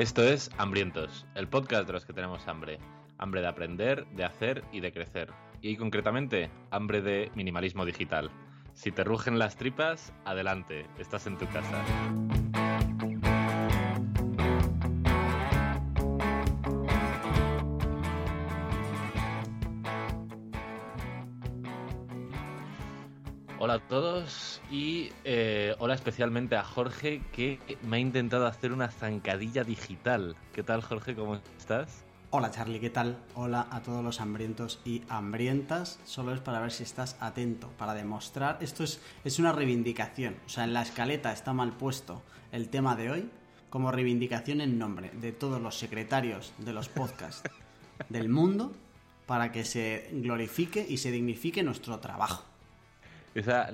Esto es Hambrientos, el podcast de los que tenemos hambre. Hambre de aprender, de hacer y de crecer. Y concretamente, hambre de minimalismo digital. Si te rugen las tripas, adelante, estás en tu casa. Hola a todos y eh, hola especialmente a Jorge que me ha intentado hacer una zancadilla digital. ¿Qué tal Jorge? ¿Cómo estás? Hola Charlie, ¿qué tal? Hola a todos los hambrientos y hambrientas. Solo es para ver si estás atento, para demostrar. Esto es, es una reivindicación. O sea, en la escaleta está mal puesto el tema de hoy como reivindicación en nombre de todos los secretarios de los podcasts del mundo para que se glorifique y se dignifique nuestro trabajo. Esa,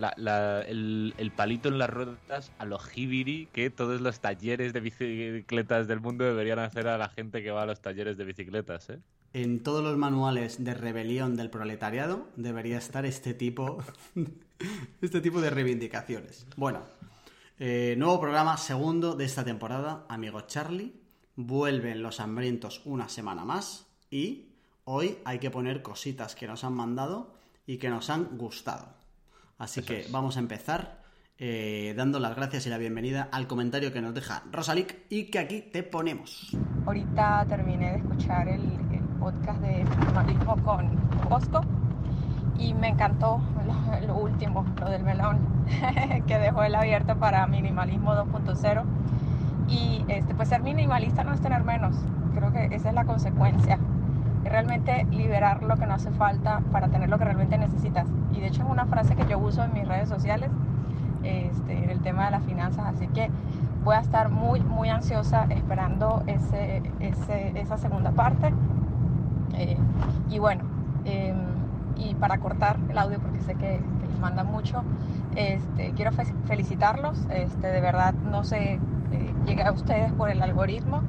el, palito en las ruedas a los hibiri que todos los talleres de bicicletas del mundo deberían hacer a la gente que va a los talleres de bicicletas, ¿eh? En todos los manuales de rebelión del proletariado debería estar este tipo, este tipo de reivindicaciones. Bueno, eh, nuevo programa segundo de esta temporada, amigo Charlie. Vuelven los hambrientos una semana más y hoy hay que poner cositas que nos han mandado y que nos han gustado. Así que vamos a empezar eh, dando las gracias y la bienvenida al comentario que nos deja Rosalik y que aquí te ponemos. Ahorita terminé de escuchar el, podcast de minimalismo con Bosco y me encantó lo, último, lo del melón, que dejó el abierto para minimalismo 2.0. Y este, pues ser minimalista no es tener menos, creo que esa es la consecuencia realmente liberar lo que no hace falta para tener lo que realmente necesitas. Y de hecho es una frase que yo uso en mis redes sociales, este, en el tema de las finanzas, así que voy a estar muy, muy ansiosa esperando ese, esa segunda parte. Eh, y bueno, em, y para cortar el audio, porque sé que, les mandan mucho, este, quiero felicitarlos, este, de verdad no sé, eh, llegué a ustedes por el algoritmo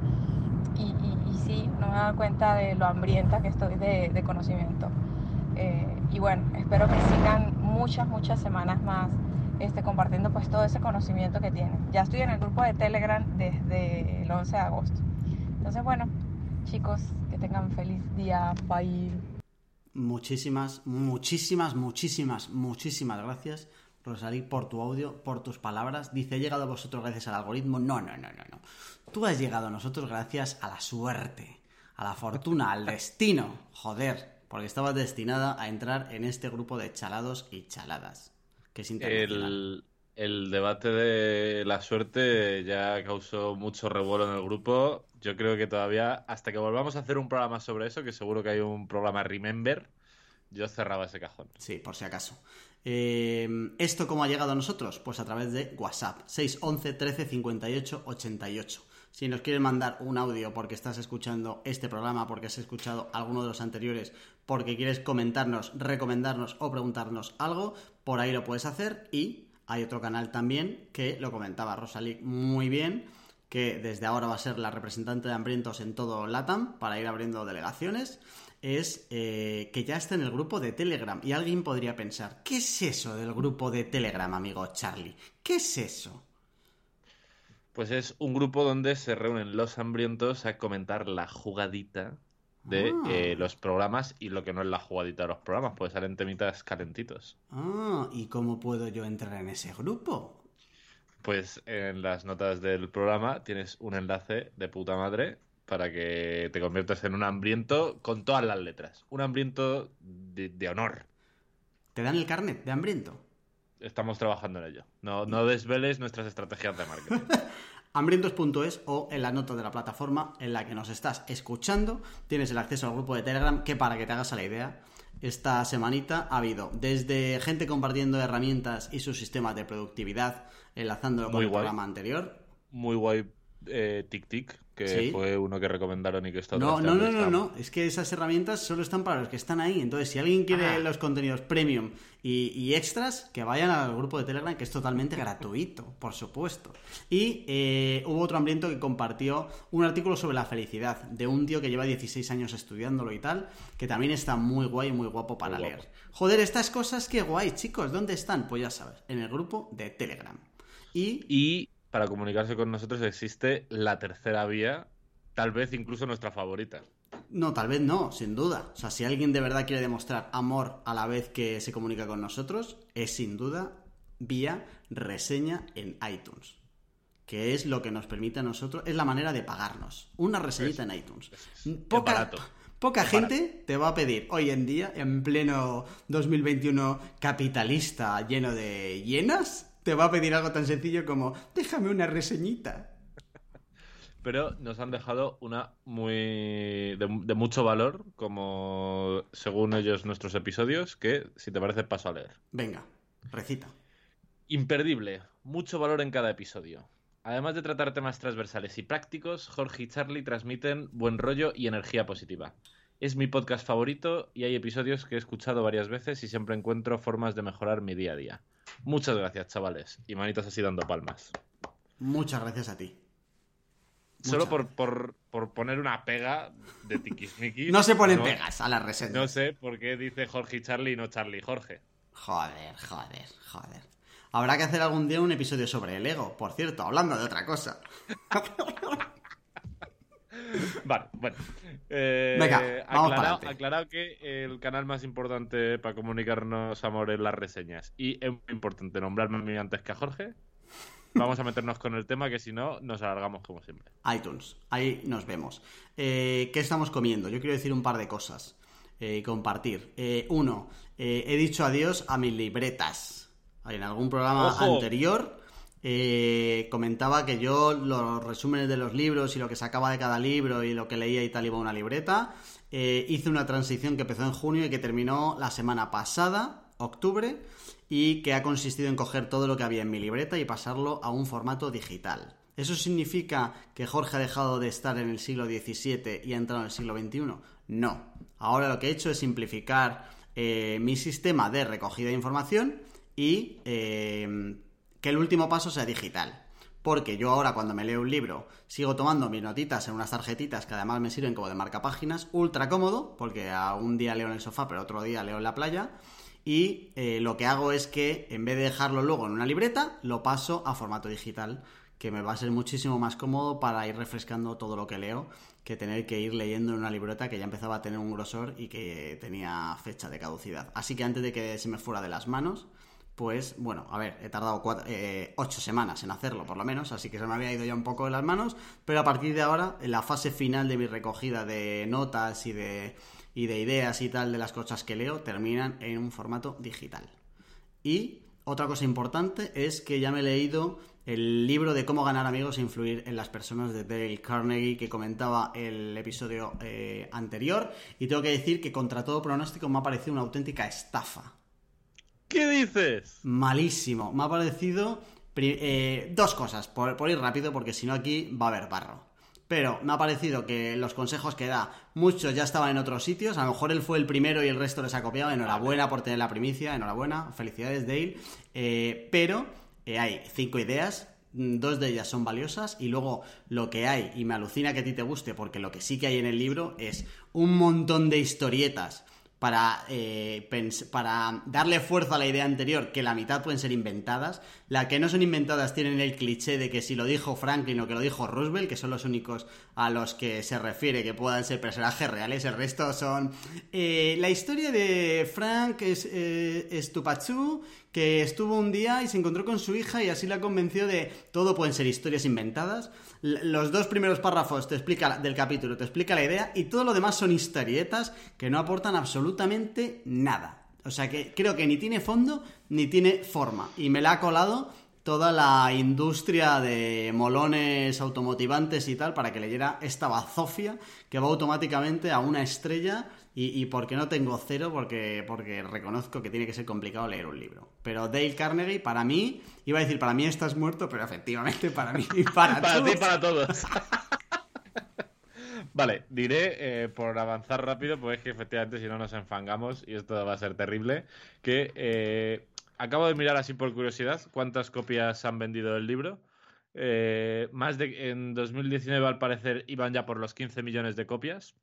no me dado cuenta de lo hambrienta que estoy de, conocimiento. Eh, y bueno, espero que sigan muchas, muchas semanas más este, compartiendo pues todo ese conocimiento que tienen. Ya estoy en el grupo de Telegram desde el 11 de agosto. Entonces, bueno, chicos, que tengan feliz día. Bye. Muchísimas, muchísimas, muchísimas, muchísimas gracias Rosalí, por tu audio, por tus palabras. Dice, he llegado a vosotros gracias al algoritmo. No, no, no, no, no. Tú has llegado a nosotros gracias a la suerte, a la fortuna, al destino. Joder, porque estabas destinada a entrar en este grupo de chalados y chaladas. Que es el, el debate de la suerte ya causó mucho revuelo en el grupo. Yo creo que todavía, hasta que volvamos a hacer un programa sobre eso, que seguro que hay un programa Remember, yo cerraba ese cajón. Sí, por si acaso. Eh, ¿Esto cómo ha llegado a nosotros? Pues a través de WhatsApp, 611 13 58 88. Si nos quieres mandar un audio porque estás escuchando este programa, porque has escuchado alguno de los anteriores, porque quieres comentarnos, recomendarnos o preguntarnos algo, por ahí lo puedes hacer. Y hay otro canal también que lo comentaba Rosalí muy bien, que desde ahora va a ser la representante de Hambrientos en todo LATAM para ir abriendo delegaciones es eh, que ya está en el grupo de Telegram. Y alguien podría pensar, ¿qué es eso del grupo de Telegram, amigo Charlie? ¿Qué es eso? Pues es un grupo donde se reúnen los hambrientos a comentar la jugadita de ah. eh, los programas y lo que no es la jugadita de los programas, pues salen temitas calentitos. Ah, ¿y cómo puedo yo entrar en ese grupo? Pues en las notas del programa tienes un enlace de puta madre para que te conviertas en un hambriento con todas las letras. Un hambriento de, honor. ¿Te dan el carnet de hambriento? Estamos trabajando en ello. No, no desveles nuestras estrategias de marketing. hambrientos.es o en la nota de la plataforma en la que nos estás escuchando tienes el acceso al grupo de Telegram que para que te hagas a la idea esta semanita ha habido desde gente compartiendo herramientas y sus sistemas de productividad enlazándolo con el programa anterior muy guay eh, TicTic, que Sí. fue uno que recomendaron y que está No, no, no, no, no. Es que esas herramientas solo están para los que están ahí. Entonces, si alguien quiere Ah. los contenidos premium y, y extras, que vayan al grupo de Telegram, que es totalmente gratuito, por supuesto. Y eh, hubo otro hambriento que compartió un artículo sobre la felicidad de un tío que lleva 16 años estudiándolo y tal, que también está muy guay y muy guapo para Muy guapo. leer. Joder, estas cosas, qué guay, chicos. ¿Dónde están? Pues ya sabes, en el grupo de Telegram. Y Y para comunicarse con nosotros existe la tercera vía, tal vez incluso nuestra favorita. No, tal vez no, sin duda. O sea, si alguien de verdad quiere demostrar amor a la vez que se comunica con nosotros, es sin duda vía reseña en iTunes. Que es lo que nos permite a nosotros, es la manera de pagarnos. Una reseñita en iTunes. Poca, poca Es gente te va a pedir hoy en día, en pleno 2021 capitalista lleno de llenas, te va a pedir algo tan sencillo como déjame una reseñita. Pero nos han dejado una muy de, de mucho valor, como según ellos nuestros episodios, que si te parece paso a leer. Venga, recita. Imperdible, mucho valor en cada episodio. Además de tratar temas transversales y prácticos, Jorge y Charlie transmiten buen rollo y energía positiva. Es mi podcast favorito y hay episodios que he escuchado varias veces y siempre encuentro formas de mejorar mi día a día. Muchas gracias, chavales. Y manitas así dando palmas. Muchas gracias a ti. Solo por, por, por poner una pega de tiquismiquis. No se ponen no- pegas a las reseñas. No sé por qué dice Jorge y Charlie y no Charlie y Jorge. Joder, joder, joder. Habrá que hacer algún día un episodio sobre el ego, por cierto, hablando de otra cosa. Vale, bueno. Eh, Venga, vamos aclarado, aclarado que el canal más importante para comunicarnos amor es las reseñas. Y es muy importante nombrarme a mí antes que a Jorge. Vamos a meternos con el tema que si no nos alargamos como siempre. iTunes, ahí nos vemos. Eh, ¿Qué estamos comiendo? Yo quiero decir un par de cosas eh, y compartir. Eh, uno, eh, he dicho adiós a mis libretas. En algún programa ¡Ojo! anterior eh, comentaba que yo los resúmenes de los libros y lo que sacaba de cada libro y lo que leía y tal iba a una libreta. Eh, hice una transición que empezó en junio y que terminó la semana pasada, octubre, y que ha consistido en coger todo lo que había en mi libreta y pasarlo a un formato digital. ¿Eso significa que Jorge ha dejado de estar en el siglo XVII y ha entrado en el siglo XXI? No. Ahora lo que he hecho es simplificar eh, mi sistema de recogida de información y eh, que el último paso sea digital. Porque yo ahora cuando me leo un libro sigo tomando mis notitas en unas tarjetitas que además me sirven como de marcapáginas, ultra cómodo, porque a un día leo en el sofá pero otro día leo en la playa. Y eh, lo que hago es que en vez de dejarlo luego en una libreta, lo paso a formato digital, que me va a ser muchísimo más cómodo para ir refrescando todo lo que leo que tener que ir leyendo en una libreta que ya empezaba a tener un grosor y que tenía fecha de caducidad. Así que antes de que se me fuera de las manos, pues bueno, a ver, he tardado eh, ocho semanas en hacerlo por lo menos, así que se me había ido ya un poco de las manos, pero a partir de ahora, en la fase final de mi recogida de notas y de, y de ideas y tal de las cosas que leo, terminan en un formato digital. Y otra cosa importante es que ya me he leído el libro de cómo ganar amigos e influir en las personas de Dale Carnegie que comentaba el episodio eh, anterior y tengo que decir que contra todo pronóstico me ha parecido una auténtica estafa. ¿Qué dices? Malísimo. Me ha parecido eh, dos cosas, por, por ir rápido, porque si no aquí va a haber barro. Pero me ha parecido que los consejos que da, muchos ya estaban en otros sitios. A lo mejor él fue el primero y el resto les ha copiado. Enhorabuena por tener la primicia, enhorabuena. Felicidades, Dale. Eh, pero eh, hay cinco ideas. mm, Dos de ellas son valiosas y luego lo que hay, y me alucina que a ti te guste, porque lo que sí que hay en el libro es un montón de historietas para, eh, para darle fuerza a la idea anterior, que la mitad pueden ser inventadas. Las que no son inventadas tienen el cliché de que si lo dijo Franklin o que lo dijo Roosevelt, que son los únicos a los que se refiere que puedan ser personajes reales, el resto son... eh, la historia de Frank es, eh, que estuvo un día y se encontró con su hija y así la convenció de todo pueden ser historias inventadas. Los dos primeros párrafos te explica del capítulo te explica la idea y todo lo demás son historietas que no aportan absolutamente nada. O sea que creo que ni tiene fondo ni tiene forma y me la ha colado toda la industria de molones automotivantes y tal para que leyera esta bazofia que va automáticamente a una estrella Y, por qué no tengo cero, porque, porque reconozco que tiene que ser complicado leer un libro. Pero Dale Carnegie, para mí, iba a decir, para mí estás muerto, pero efectivamente para mí y para, para ti y para todos. Vale, diré, eh, por avanzar rápido, pues que efectivamente si no nos enfangamos, y esto va a ser terrible, que eh, acabo de mirar así por curiosidad cuántas copias han vendido el libro. Eh, más de en 2019 al parecer iban ya por los 15 millones de copias.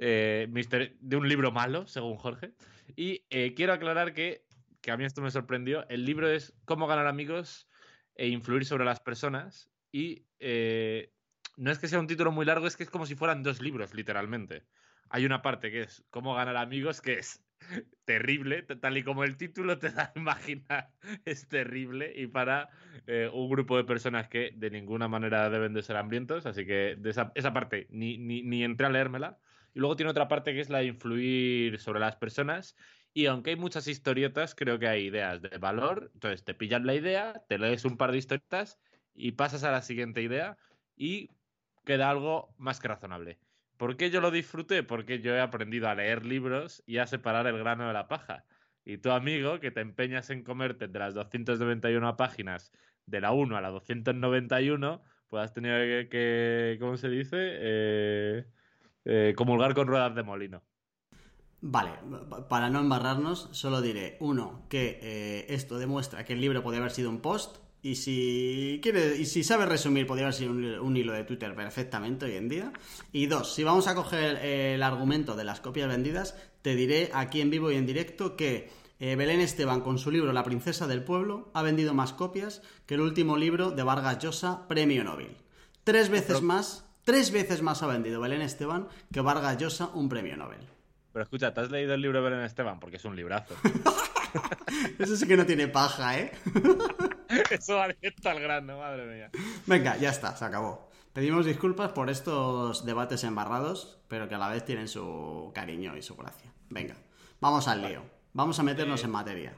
De un libro malo, según Jorge. Y quiero aclarar que, que a mí esto me sorprendió, el libro es Cómo ganar amigos e influir sobre las personas. Y no es que sea un título muy largo, es que es como si fueran dos libros, literalmente. Hay una parte que es cómo ganar amigos, que es terrible, tal y como el título te da a imaginar, es terrible y para eh, un grupo de personas que de ninguna manera deben de ser hambrientos, así que esa parte ni, ni, ni entré a leérmela. Y luego tiene otra parte que es la de influir sobre las personas y aunque hay muchas historietas, creo que hay ideas de valor. Entonces te pillas la idea, te lees un par de historietas y pasas a la siguiente idea. Y queda algo más que razonable. ¿Por qué yo lo disfruté? Porque yo he aprendido a leer libros y a separar el grano de la paja. Y tu amigo, que te empeñas en comerte de las 291 páginas de la 1 a la 291, pues has tenido que, ¿cómo se dice? Eh, eh, comulgar con ruedas de molino. Vale, para no embarrarnos, solo diré, uno, que eh, esto demuestra que el libro puede haber sido un post, y si quiere, y si sabe resumir, podría haber sido un, hilo de Twitter perfectamente hoy en día. Y dos, si vamos a coger el argumento de las copias vendidas, te diré aquí en vivo y en directo que eh, Belén Esteban, con su libro La princesa del pueblo, ha vendido más copias que el último libro de Vargas Llosa, Premio Nobel. Tres veces más, tres veces más ha vendido Belén Esteban que Vargas Llosa, un Premio Nobel. Pero escucha, ¿te has leído el libro de Belén Esteban? Porque es un librazo. Eso sí que no tiene paja, ¿eh? Eso alienta al grano, madre mía. Venga, ya está, se acabó. Pedimos disculpas por estos debates embarrados, pero que a la vez tienen su cariño y su gracia. Venga, vamos al lío. Vamos a meternos en materia.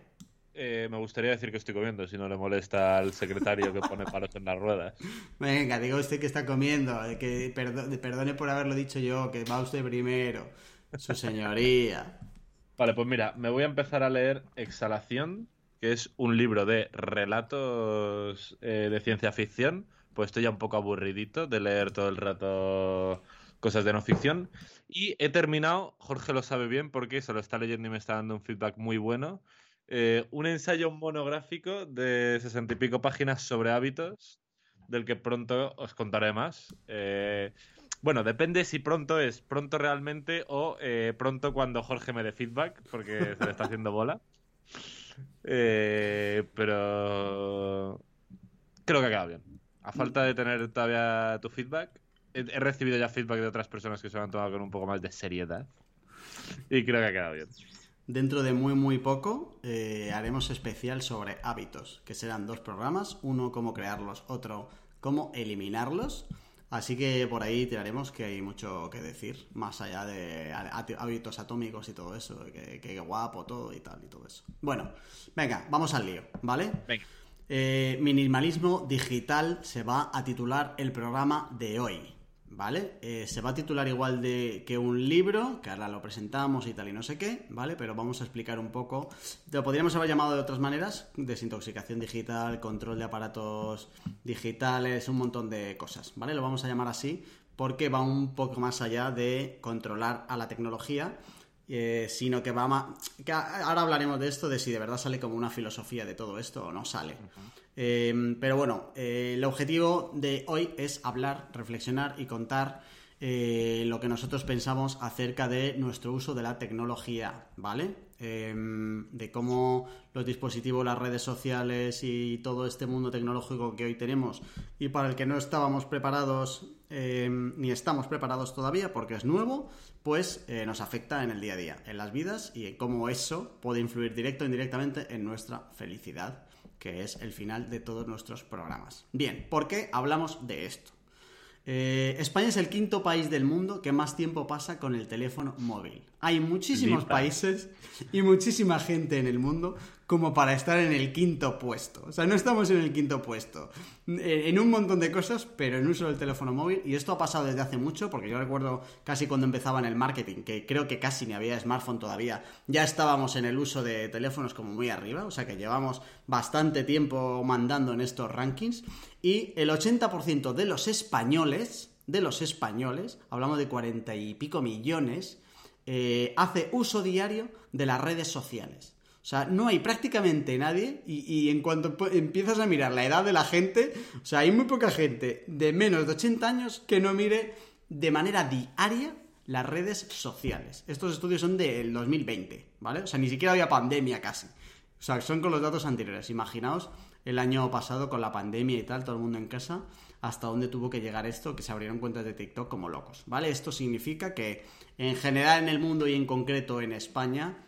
Eh, me gustaría decir que estoy comiendo, si no le molesta al secretario que pone palos en las ruedas. Venga, diga usted que está comiendo, que perdone por haberlo dicho yo, que va usted primero. Su señoría. Vale, pues mira, me voy a empezar a leer Exhalación, que es un libro de relatos eh, de ciencia ficción. Pues estoy ya un poco aburridito de leer todo el rato cosas de no ficción. Y he terminado, Jorge lo sabe bien porque se lo está leyendo y me está dando un feedback muy bueno. Eh, un ensayo monográfico de sesenta y pico páginas sobre hábitos, del que pronto os contaré más. Eh, bueno, depende si pronto es pronto realmente o eh, pronto cuando Jorge me dé feedback, porque se le está haciendo bola. Eh, pero creo que quedado bien. A falta de tener todavía tu feedback, he, recibido ya feedback de otras personas que se lo han tomado con un poco más de seriedad. Y creo que ha quedado bien. Dentro de muy muy poco eh, haremos especial sobre hábitos, que serán dos programas, uno cómo crearlos, otro cómo eliminarlos. Así que por ahí tiraremos que hay mucho que decir, más allá de hábitos atómicos y todo eso, que, guapo todo y tal y todo eso. Bueno, venga, vamos al lío, ¿vale? Venga. Eh, minimalismo digital se va a titular el programa de hoy. ¿Vale? Eh, se va a titular igual de que un libro, que ahora lo presentamos y tal y no sé qué, ¿vale? Pero vamos a explicar un poco. Lo podríamos haber llamado de otras maneras: desintoxicación digital, control de aparatos digitales, un montón de cosas, ¿vale? Lo vamos a llamar así porque va un poco más allá de controlar a la tecnología. Eh, sino que va más... Que ahora hablaremos de esto, de si de verdad sale como una filosofía de todo esto o no sale. Em, pero bueno, eh, el objetivo de hoy es hablar, reflexionar y contar eh, lo que nosotros pensamos acerca de nuestro uso de la tecnología, ¿vale? Em, de cómo los dispositivos, las redes sociales y todo este mundo tecnológico que hoy tenemos y para el que no estábamos preparados em, ni estamos preparados todavía porque es nuevo, pues eh, nos afecta en el día a día, en las vidas y cómo eso puede influir directo o indirectamente en nuestra felicidad que es el final de todos nuestros programas. Bien, ¿por qué hablamos de esto? Eh, España es el quinto país del mundo que más tiempo pasa con el teléfono móvil. Hay muchísimos países y muchísima gente en el mundo como para estar en el quinto puesto. O sea, no estamos en el quinto puesto. En un montón de cosas, pero en uso del teléfono móvil. Y esto ha pasado desde hace mucho, porque yo recuerdo casi cuando empezaba en el marketing, que creo que casi ni había smartphone todavía, ya estábamos en el uso de teléfonos como muy arriba. O sea que llevamos bastante tiempo mandando en estos rankings. Y el 80% de los españoles, de los españoles, hablamos de cuarenta y pico millones, eh, hace uso diario de las redes sociales. O sea, no hay prácticamente nadie y, en cuanto empiezas a mirar la edad de la gente, o sea, hay muy poca gente de menos de 80 años que no mire de manera diaria las redes sociales. Estos estudios son del 2020, ¿vale? O sea, ni siquiera había pandemia casi. O sea, son con los datos anteriores. Imaginaos el año pasado con la pandemia y tal, todo el mundo en casa, hasta dónde tuvo que llegar esto, que se abrieron cuentas de TikTok como locos, ¿vale? Esto significa que en general en el mundo y en concreto en España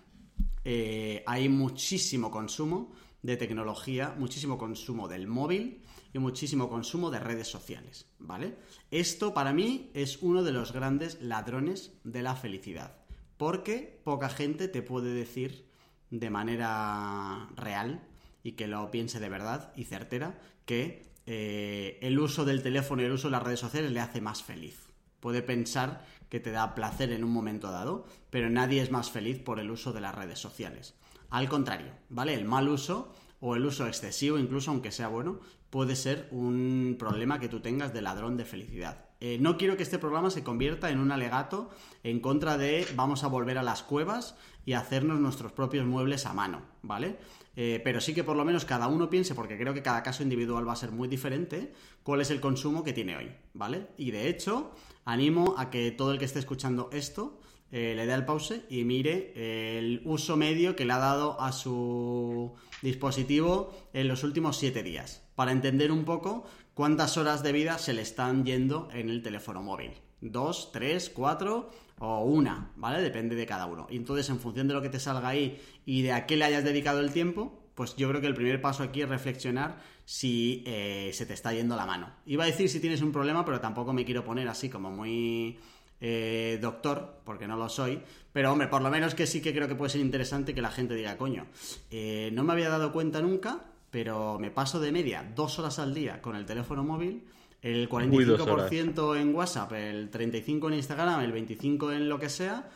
eh, hay muchísimo consumo de tecnología, muchísimo consumo del móvil y muchísimo consumo de redes sociales, ¿vale? Esto para mí es uno de los grandes ladrones de la felicidad, porque poca gente te puede decir de manera real y que lo piense de verdad y certera que eh, el uso del teléfono y el uso de las redes sociales le hace más feliz. Puede pensar que te da placer en un momento dado, pero nadie es más feliz por el uso de las redes sociales. Al contrario, ¿vale? El mal uso o el uso excesivo, incluso aunque sea bueno, puede ser un problema que tú tengas de ladrón de felicidad. Eh, no quiero que este programa se convierta en un alegato en contra de vamos a volver a las cuevas y hacernos nuestros propios muebles a mano, ¿vale? Eh, pero sí que por lo menos cada uno piense, porque creo que cada caso individual va a ser muy diferente, cuál es el consumo que tiene hoy, ¿vale? Y de hecho, animo a que todo el que esté escuchando esto eh, le dé al pause y mire eh, el uso medio que le ha dado a su dispositivo en los últimos siete días, para entender un poco cuántas horas de vida se le están yendo en el teléfono móvil. Dos, tres, cuatro o una, ¿vale? Depende de cada uno. Y entonces, en función de lo que te salga ahí y de a qué le hayas dedicado el tiempo, pues yo creo que el primer paso aquí es reflexionar si eh, se te está yendo la mano. Iba a decir si tienes un problema, pero tampoco me quiero poner así como muy eh, doctor, porque no lo soy. Pero hombre, por lo menos que sí que creo que puede ser interesante que la gente diga, coño, eh, no me había dado cuenta nunca, pero me paso de media dos horas al día con el teléfono móvil el 45% en WhatsApp, el 35% en Instagram, el 25% en lo que sea,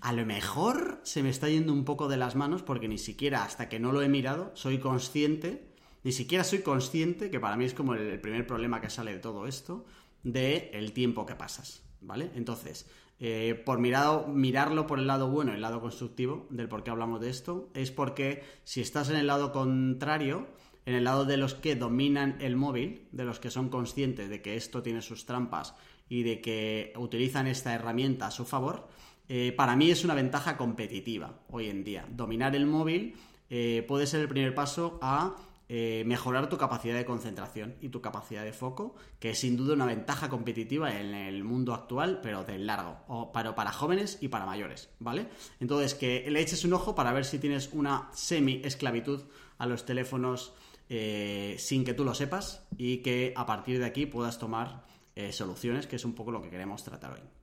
a lo mejor se me está yendo un poco de las manos porque ni siquiera hasta que no lo he mirado soy consciente, ni siquiera soy consciente, que para mí es como el, primer problema que sale de todo esto, de el tiempo que pasas, ¿vale? Entonces, eh, por mirado, mirarlo por el lado bueno, el lado constructivo del por qué hablamos de esto, es porque si estás en el lado contrario, en el lado de los que dominan el móvil, de los que son conscientes de que esto tiene sus trampas y de que utilizan esta herramienta a su favor, eh, para mí es una ventaja competitiva hoy en día. Dominar el móvil eh, puede ser el primer paso a eh, mejorar tu capacidad de concentración y tu capacidad de foco, que es sin duda una ventaja competitiva en el mundo actual, pero de largo, o para, para jóvenes y para mayores, ¿vale? Entonces, que le eches un ojo para ver si tienes una semi-esclavitud a los teléfonos eh, sin que tú lo sepas y que a partir de aquí puedas tomar eh, soluciones, que es un poco lo que queremos tratar hoy.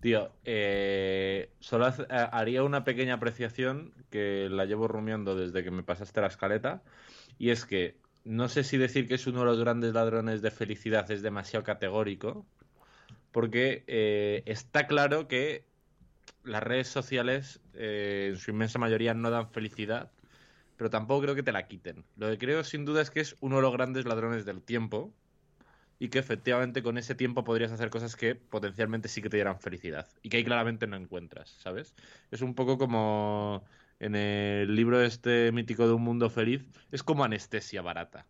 Tío, eh, solo haría una pequeña apreciación que la llevo rumiando desde que me pasaste la escaleta, y es que no sé si decir que es uno de los grandes ladrones de felicidad es demasiado categórico, porque está claro que las redes sociales en su inmensa mayoría no dan felicidad, pero tampoco creo que te la quiten. Lo que creo sin duda es que es uno de los grandes ladrones del tiempo y que efectivamente con ese tiempo podrías hacer cosas que potencialmente sí que te dieran felicidad y que ahí claramente no encuentras, ¿sabes? Es un poco como en el libro este mítico de un mundo feliz, es como anestesia barata.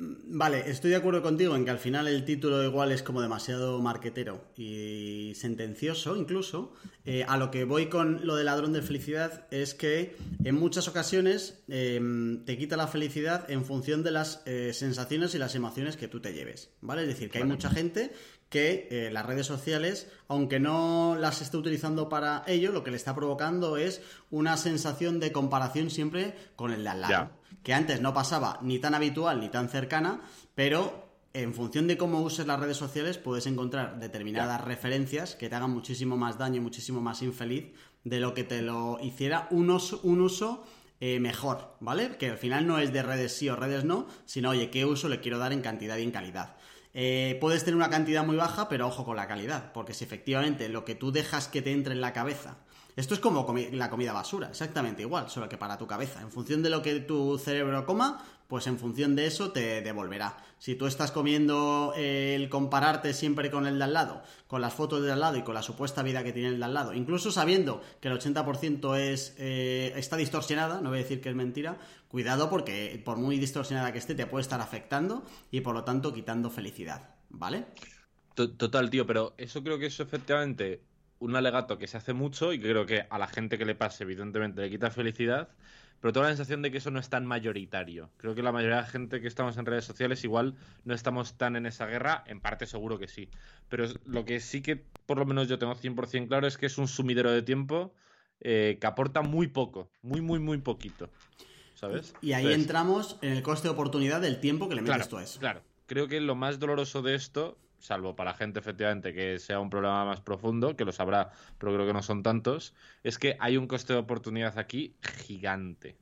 Vale, estoy de acuerdo contigo en que al final el título igual es como demasiado marquetero y sentencioso incluso. Eh, a lo que voy con lo de ladrón de felicidad es que en muchas ocasiones em, te quita la felicidad en función de las eh, sensaciones y las emociones que tú te lleves, ¿vale? Es decir, que hay mucha gente que eh, las redes sociales, aunque no las esté utilizando para ello, lo que le está provocando es una sensación de comparación siempre con el de al lado que antes no pasaba ni tan habitual ni tan cercana, pero en función de cómo uses las redes sociales puedes encontrar determinadas referencias que te hagan muchísimo más daño, muchísimo más infeliz de lo que te lo hiciera un uso, eh, mejor, ¿vale? Que al final no es de redes sí o redes no, sino, oye, ¿qué uso le quiero dar en cantidad y en calidad? Eh, puedes tener una cantidad muy baja, pero ojo con la calidad, porque si efectivamente lo que tú dejas que te entre en la cabeza esto es como la comida basura, exactamente igual, solo que para tu cabeza. En función de lo que tu cerebro coma, pues en función de eso te devolverá. Si tú estás comiendo el compararte siempre con el de al lado, con las fotos de al lado y con la supuesta vida que tiene el de al lado, incluso sabiendo que el 80% es, eh, está distorsionada, no voy a decir que es mentira, cuidado porque por muy distorsionada que esté te puede estar afectando y por lo tanto quitando felicidad, ¿vale? Total, tío, pero eso creo que eso efectivamente un alegato que se hace mucho y creo que a la gente que le pase, evidentemente, le quita felicidad, pero tengo la sensación de que eso no es tan mayoritario. Creo que la mayoría de la gente que estamos en redes sociales igual no estamos tan en esa guerra, en parte seguro que sí. Pero lo que sí que por lo menos yo tengo 100% claro es que es un sumidero de tiempo eh, que aporta muy poco, muy, muy, muy poquito. ¿Sabes? Y ahí entramos en el coste de oportunidad del tiempo que le metes tú a eso. Claro, creo que lo más doloroso de esto salvo para gente efectivamente que sea un problema más profundo, que lo sabrá, pero creo que no son tantos, es que hay un coste de oportunidad aquí gigante.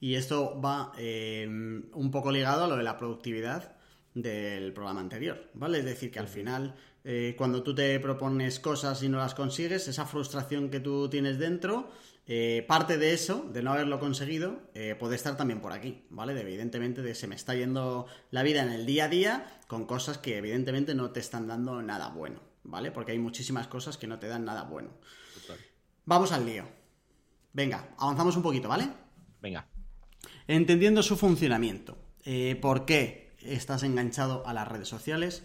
Y esto va eh, un poco ligado a lo de la productividad del programa anterior, ¿vale? Es decir, que al final, eh, cuando tú te propones cosas y no las consigues, esa frustración que tú tienes dentro eh, parte de eso, de no haberlo conseguido, eh, puede estar también por aquí, ¿vale? De, evidentemente, de se me está yendo la vida en el día a día con cosas que evidentemente no te están dando nada bueno, ¿vale? Porque hay muchísimas cosas que no te dan nada bueno. Vamos al lío. Venga, avanzamos un poquito, ¿vale? Venga. Entendiendo su funcionamiento. Eh, ¿Por qué estás enganchado a las redes sociales?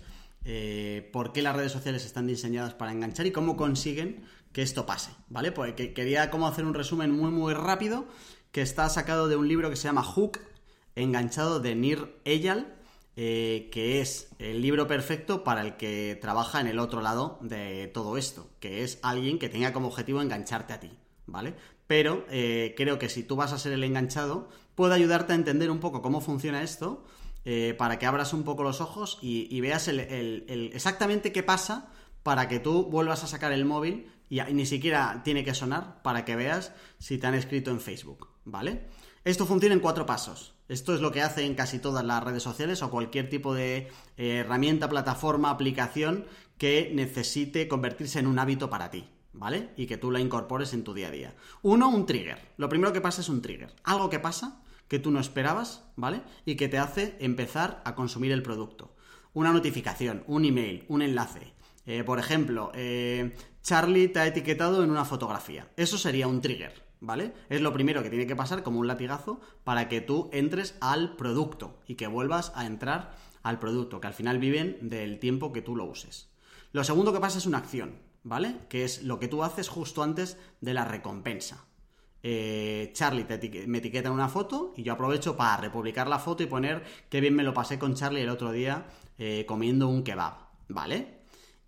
¿Por qué las redes sociales están diseñadas para enganchar y cómo consiguen que esto pase, ¿vale? Pues quería como hacer un resumen muy muy rápido que está sacado de un libro que se llama Hook, enganchado de Nir Eyal, eh, que es el libro perfecto para el que trabaja en el otro lado de todo esto, que es alguien que tenga como objetivo engancharte a ti, ¿vale? Pero eh, creo que si tú vas a ser el enganchado, puede ayudarte a entender un poco cómo funciona esto, eh, para que abras un poco los ojos y, veas exactamente qué pasa para que tú vuelvas a sacar el móvil y ni siquiera tiene que sonar para que veas si te han escrito en Facebook, ¿vale? Esto funciona en cuatro pasos. Esto es lo que hace en casi todas las redes sociales o cualquier tipo de eh, herramienta, plataforma, aplicación que necesite convertirse en un hábito para ti, ¿vale? Y que tú la incorpores en tu día a día. Uno, un trigger. Lo primero que pasa es un trigger. Algo que pasa que tú no esperabas, ¿vale? Y que te hace empezar a consumir el producto. Una notificación, un email, un enlace. Eh, por ejemplo, eh, Charlie te ha etiquetado en una fotografía. Eso sería un trigger, ¿vale? Es lo primero que tiene que pasar como un latigazo para que tú entres al producto y que vuelvas a entrar al producto, que al final viven del tiempo que tú lo uses. Lo segundo que pasa es una acción, ¿vale? Que es lo que tú haces justo antes de la recompensa. Eh, Charlie me etiqueta en una foto y yo aprovecho para republicar la foto y poner qué bien me lo pasé con Charlie el otro día eh, comiendo un kebab, ¿vale?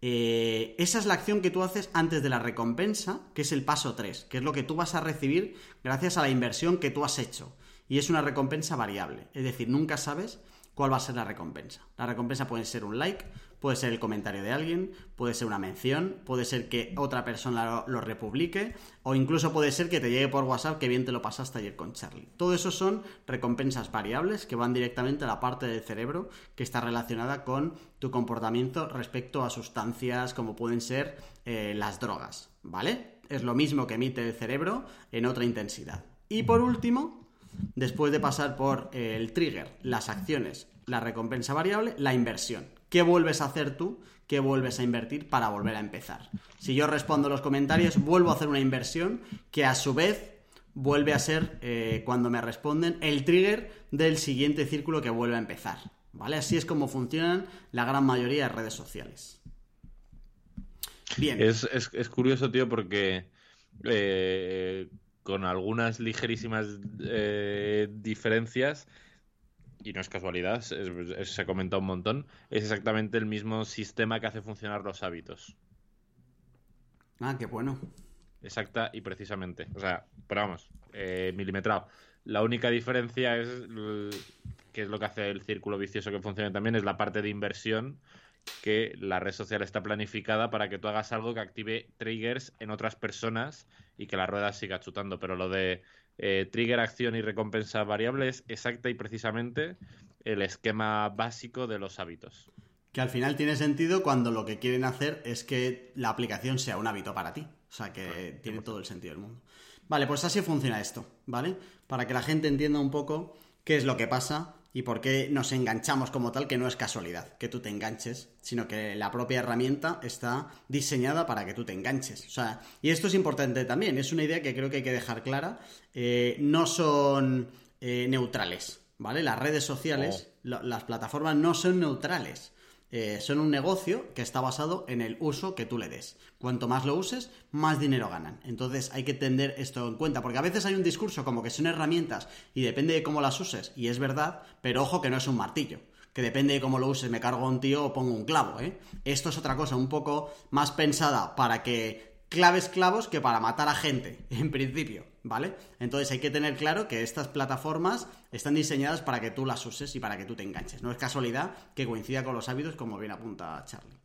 Eh, esa es la acción que tú haces antes de la recompensa, que es el paso 3, que es lo que tú vas a recibir gracias a la inversión que tú has hecho. Y es una recompensa variable, es decir, nunca sabes cuál va a ser la recompensa. La recompensa puede ser un like, puede ser el comentario de alguien, puede ser una mención, puede ser que otra persona lo, republique o incluso puede ser que te llegue por WhatsApp que bien te lo pasaste ayer con Charlie. Todo eso son recompensas variables que van directamente a la parte del cerebro que está relacionada con tu comportamiento respecto a sustancias como pueden ser eh, las drogas, ¿vale? Es lo mismo que emite el cerebro en otra intensidad. Y por último, después de pasar por el trigger, las acciones, la recompensa variable, la inversión. ¿Qué vuelves a hacer tú? ¿Qué vuelves a invertir para volver a empezar? Si yo respondo los comentarios, vuelvo a hacer una inversión que a su vez vuelve a ser, eh, cuando me responden, el trigger del siguiente círculo que vuelve a empezar. ¿Vale? Así es como funcionan la gran mayoría de redes sociales. Bien. Es, curioso, tío, porque eh, con algunas ligerísimas eh, diferencias, y no es casualidad, se ha comentado un montón, es exactamente el mismo sistema que hace funcionar los hábitos. Ah, qué bueno. Exacta y precisamente. O sea, pero vamos, eh, milimetrado. La única diferencia es, que es lo que hace el círculo vicioso que funcione también, es la parte de inversión que la red social está planificada para que tú hagas algo que active triggers en otras personas y que la rueda siga chutando. Pero lo de Eh, trigger, acción y recompensa variable es exacta y precisamente el esquema básico de los hábitos. Que al final tiene sentido cuando lo que quieren hacer es que la aplicación sea un hábito para ti. O sea que tiene todo el sentido del mundo. Vale, pues así funciona esto, ¿vale? Para que la gente entienda un poco qué es lo que pasa y por qué nos enganchamos como tal, que no es casualidad que tú te enganches, sino que la propia herramienta está diseñada para que tú te enganches. O sea, y esto es importante también, es una idea que creo que hay que dejar clara. Eh, no son eh, neutrales, ¿vale? Las redes sociales, oh. las plataformas no son neutrales. Eh, son un negocio que está basado en el uso que tú le des. Cuanto más lo uses, más dinero ganan. Entonces hay que tener esto en cuenta, porque a veces hay un discurso como que son herramientas y depende de cómo las uses, y es verdad, pero ojo que no es un martillo que depende de cómo lo uses, me cargo un tío o pongo un clavo, ¿eh? Esto es otra cosa, un poco más pensada para que claves clavos que para matar a gente, en principio. ¿Vale? Entonces hay que tener claro que estas plataformas están diseñadas para que tú las uses y para que tú te enganches. No es casualidad que coincida con los hábitos, como bien apunta Charlie.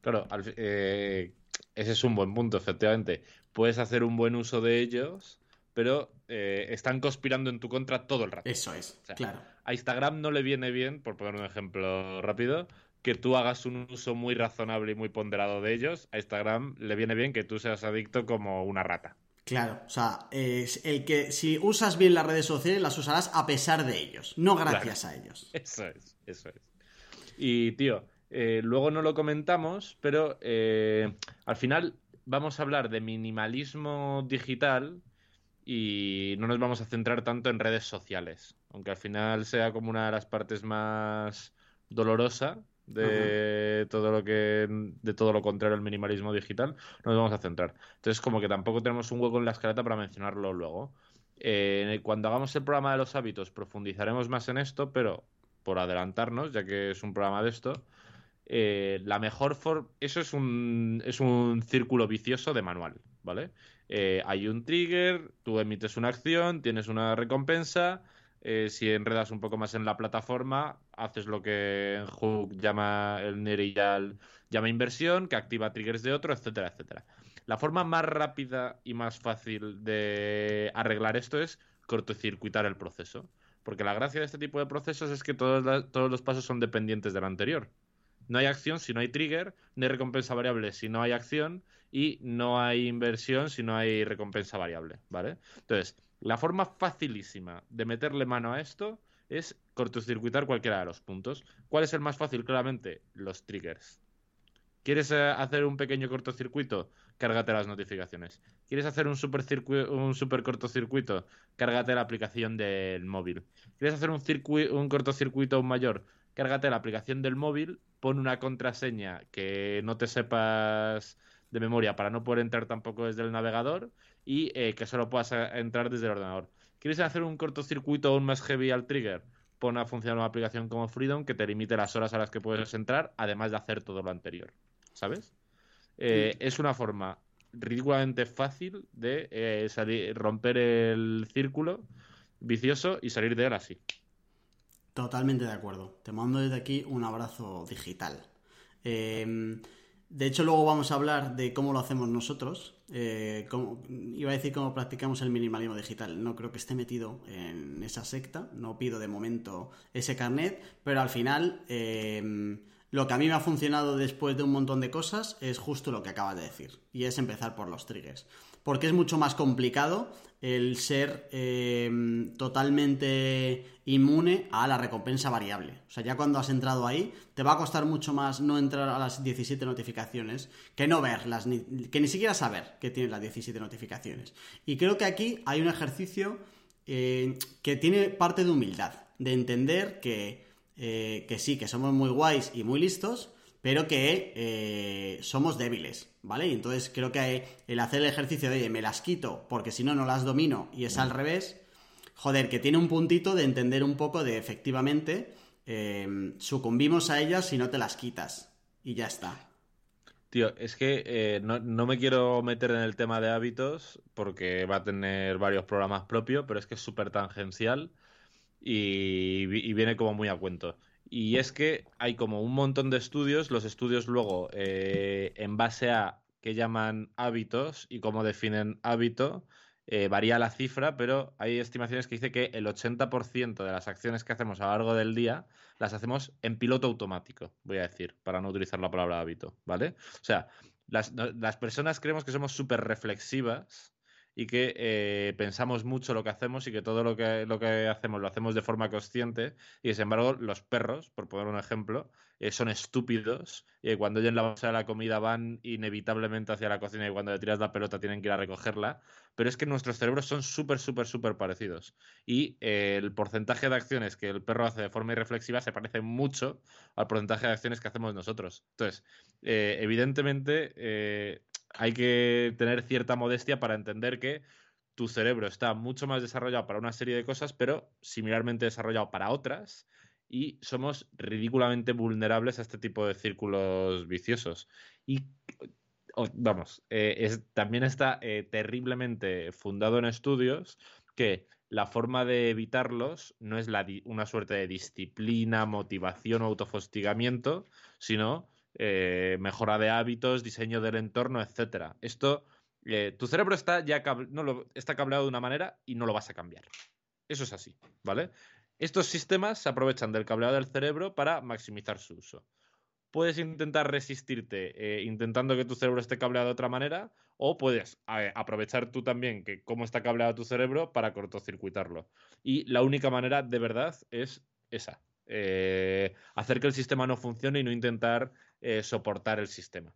Claro, eh, ese es un buen punto, efectivamente. Puedes hacer un buen uso de ellos, pero eh, están conspirando en tu contra todo el rato. Eso es, claro. A Instagram no le viene bien, por poner un ejemplo rápido, que tú hagas un uso muy razonable y muy ponderado de ellos. A Instagram le viene bien que tú seas adicto como una rata. Claro, o sea, es el que si usas bien las redes sociales las usarás a pesar de ellos, no gracias a ellos. Eso es, eso es. Y tío, eh, luego no lo comentamos, pero eh, al final vamos a hablar de minimalismo digital y no nos vamos a centrar tanto en redes sociales, aunque al final sea como una de las partes más dolorosa de todo lo que de todo lo contrario al minimalismo digital nos vamos a centrar. Entonces como que tampoco tenemos un hueco en la escaleta para mencionarlo luego. Eh, cuando hagamos el programa de los hábitos profundizaremos más en esto pero por adelantarnos ya que es un programa de esto eh, la mejor forma eso es un es un círculo vicioso de manual vale eh, hay un trigger tú emites una acción tienes una recompensa eh, si enredas un poco más en la plataforma, haces lo que Hook llama el Neriyal llama inversión, que activa triggers de otro, etcétera, etcétera. La forma más rápida y más fácil de arreglar esto es cortocircuitar el proceso. Porque la gracia de este tipo de procesos es que todos, todos los pasos son dependientes del anterior. No hay acción si no hay trigger, no hay recompensa variable si no hay acción y no hay inversión si no hay recompensa variable, ¿vale? Entonces, la forma facilísima de meterle mano a esto es cortocircuitar cualquiera de los puntos. ¿Cuál es el más fácil? Claramente, los triggers. ¿Quieres eh, hacer un pequeño cortocircuito? Cárgate las notificaciones. ¿Quieres hacer un super, un super cortocircuito? Cárgate la aplicación del móvil. ¿Quieres hacer un, un cortocircuito aún mayor? Cárgate la aplicación del móvil, pon una contraseña que no te sepas de memoria para no poder entrar tampoco desde el navegador y eh, que solo puedas eh, entrar desde el ordenador. ¿Quieres hacer un cortocircuito aún más heavy al trigger? Pon a funcionar una aplicación como Freedom que te limite las horas a las que puedes entrar, además de hacer todo lo anterior. ¿Sabes? Eh, es una forma ridículamente fácil de salir, romper el círculo vicioso y salir de él así. Totalmente de acuerdo. Te mando desde aquí un abrazo digital. De hecho, luego vamos a hablar de cómo lo hacemos nosotros. Eh, iba a decir cómo practicamos el minimalismo digital. No creo que esté metido en esa secta. No pido de momento ese carnet. Pero al final, eh, lo que a mí me ha funcionado después de un montón de cosas es justo lo que acabas de decir. Y es empezar por los triggers. Porque es mucho más complicado el ser eh, totalmente inmune a la recompensa variable. O sea, ya cuando has entrado ahí, te va a costar mucho más no entrar a las 17 notificaciones que no verlas, ni, que ni siquiera saber que tienes las 17 notificaciones. Y creo que aquí hay un ejercicio eh, que tiene parte de humildad, de entender que, eh, que sí, que somos muy guays y muy listos, pero que eh, somos débiles, ¿vale? Y entonces creo que el hacer el ejercicio de, oye, me las quito porque si no, no las domino y es al revés, joder, que tiene un puntito de entender un poco de efectivamente eh, sucumbimos a ellas si no te las quitas y ya está. Tío, es que eh, no, me quiero meter en el tema de hábitos porque va a tener varios programas propios, pero es que es súper tangencial y, y, viene como muy a cuento. Y es que hay como un montón de estudios, los estudios luego, eh, en base a qué llaman hábitos y cómo definen hábito, eh, varía la cifra, pero hay estimaciones que dice que el 80% de las acciones que hacemos a lo largo del día las hacemos en piloto automático, voy a decir, para no utilizar la palabra hábito, ¿vale? O sea, las, las personas creemos que somos súper reflexivas y que eh, pensamos mucho lo que hacemos y que todo lo que, lo que hacemos lo hacemos de forma consciente y sin embargo los perros, por poner un ejemplo, eh, son estúpidos y cuando oyen la bolsa de la comida van inevitablemente hacia la cocina y cuando le tiras la pelota tienen que ir a recogerla, pero es que nuestros cerebros son súper, súper, súper parecidos y eh, el porcentaje de acciones que el perro hace de forma irreflexiva se parece mucho al porcentaje de acciones que hacemos nosotros. Entonces, evidentemente hay que tener cierta modestia para entender que tu cerebro está mucho más desarrollado para una serie de cosas, pero similarmente desarrollado para otras, y somos ridículamente vulnerables a este tipo de círculos viciosos. Y vamos, eh, también está eh, terriblemente fundado en estudios que la forma de evitarlos no es una suerte de disciplina, motivación o autofostigamiento, sino eh, mejora de hábitos, diseño del entorno, etcétera. Esto, eh, tu cerebro está ya está cableado de una manera y no lo vas a cambiar. Eso es así, ¿vale? Estos sistemas se aprovechan del cableado del cerebro para maximizar su uso. Puedes intentar resistirte eh, intentando que tu cerebro esté cableado de otra manera, o puedes aprovechar tú también que cómo está cableado tu cerebro para cortocircuitarlo. Y la única manera de verdad es esa. Hacer que el sistema no funcione y no intentar eh, soportar el sistema.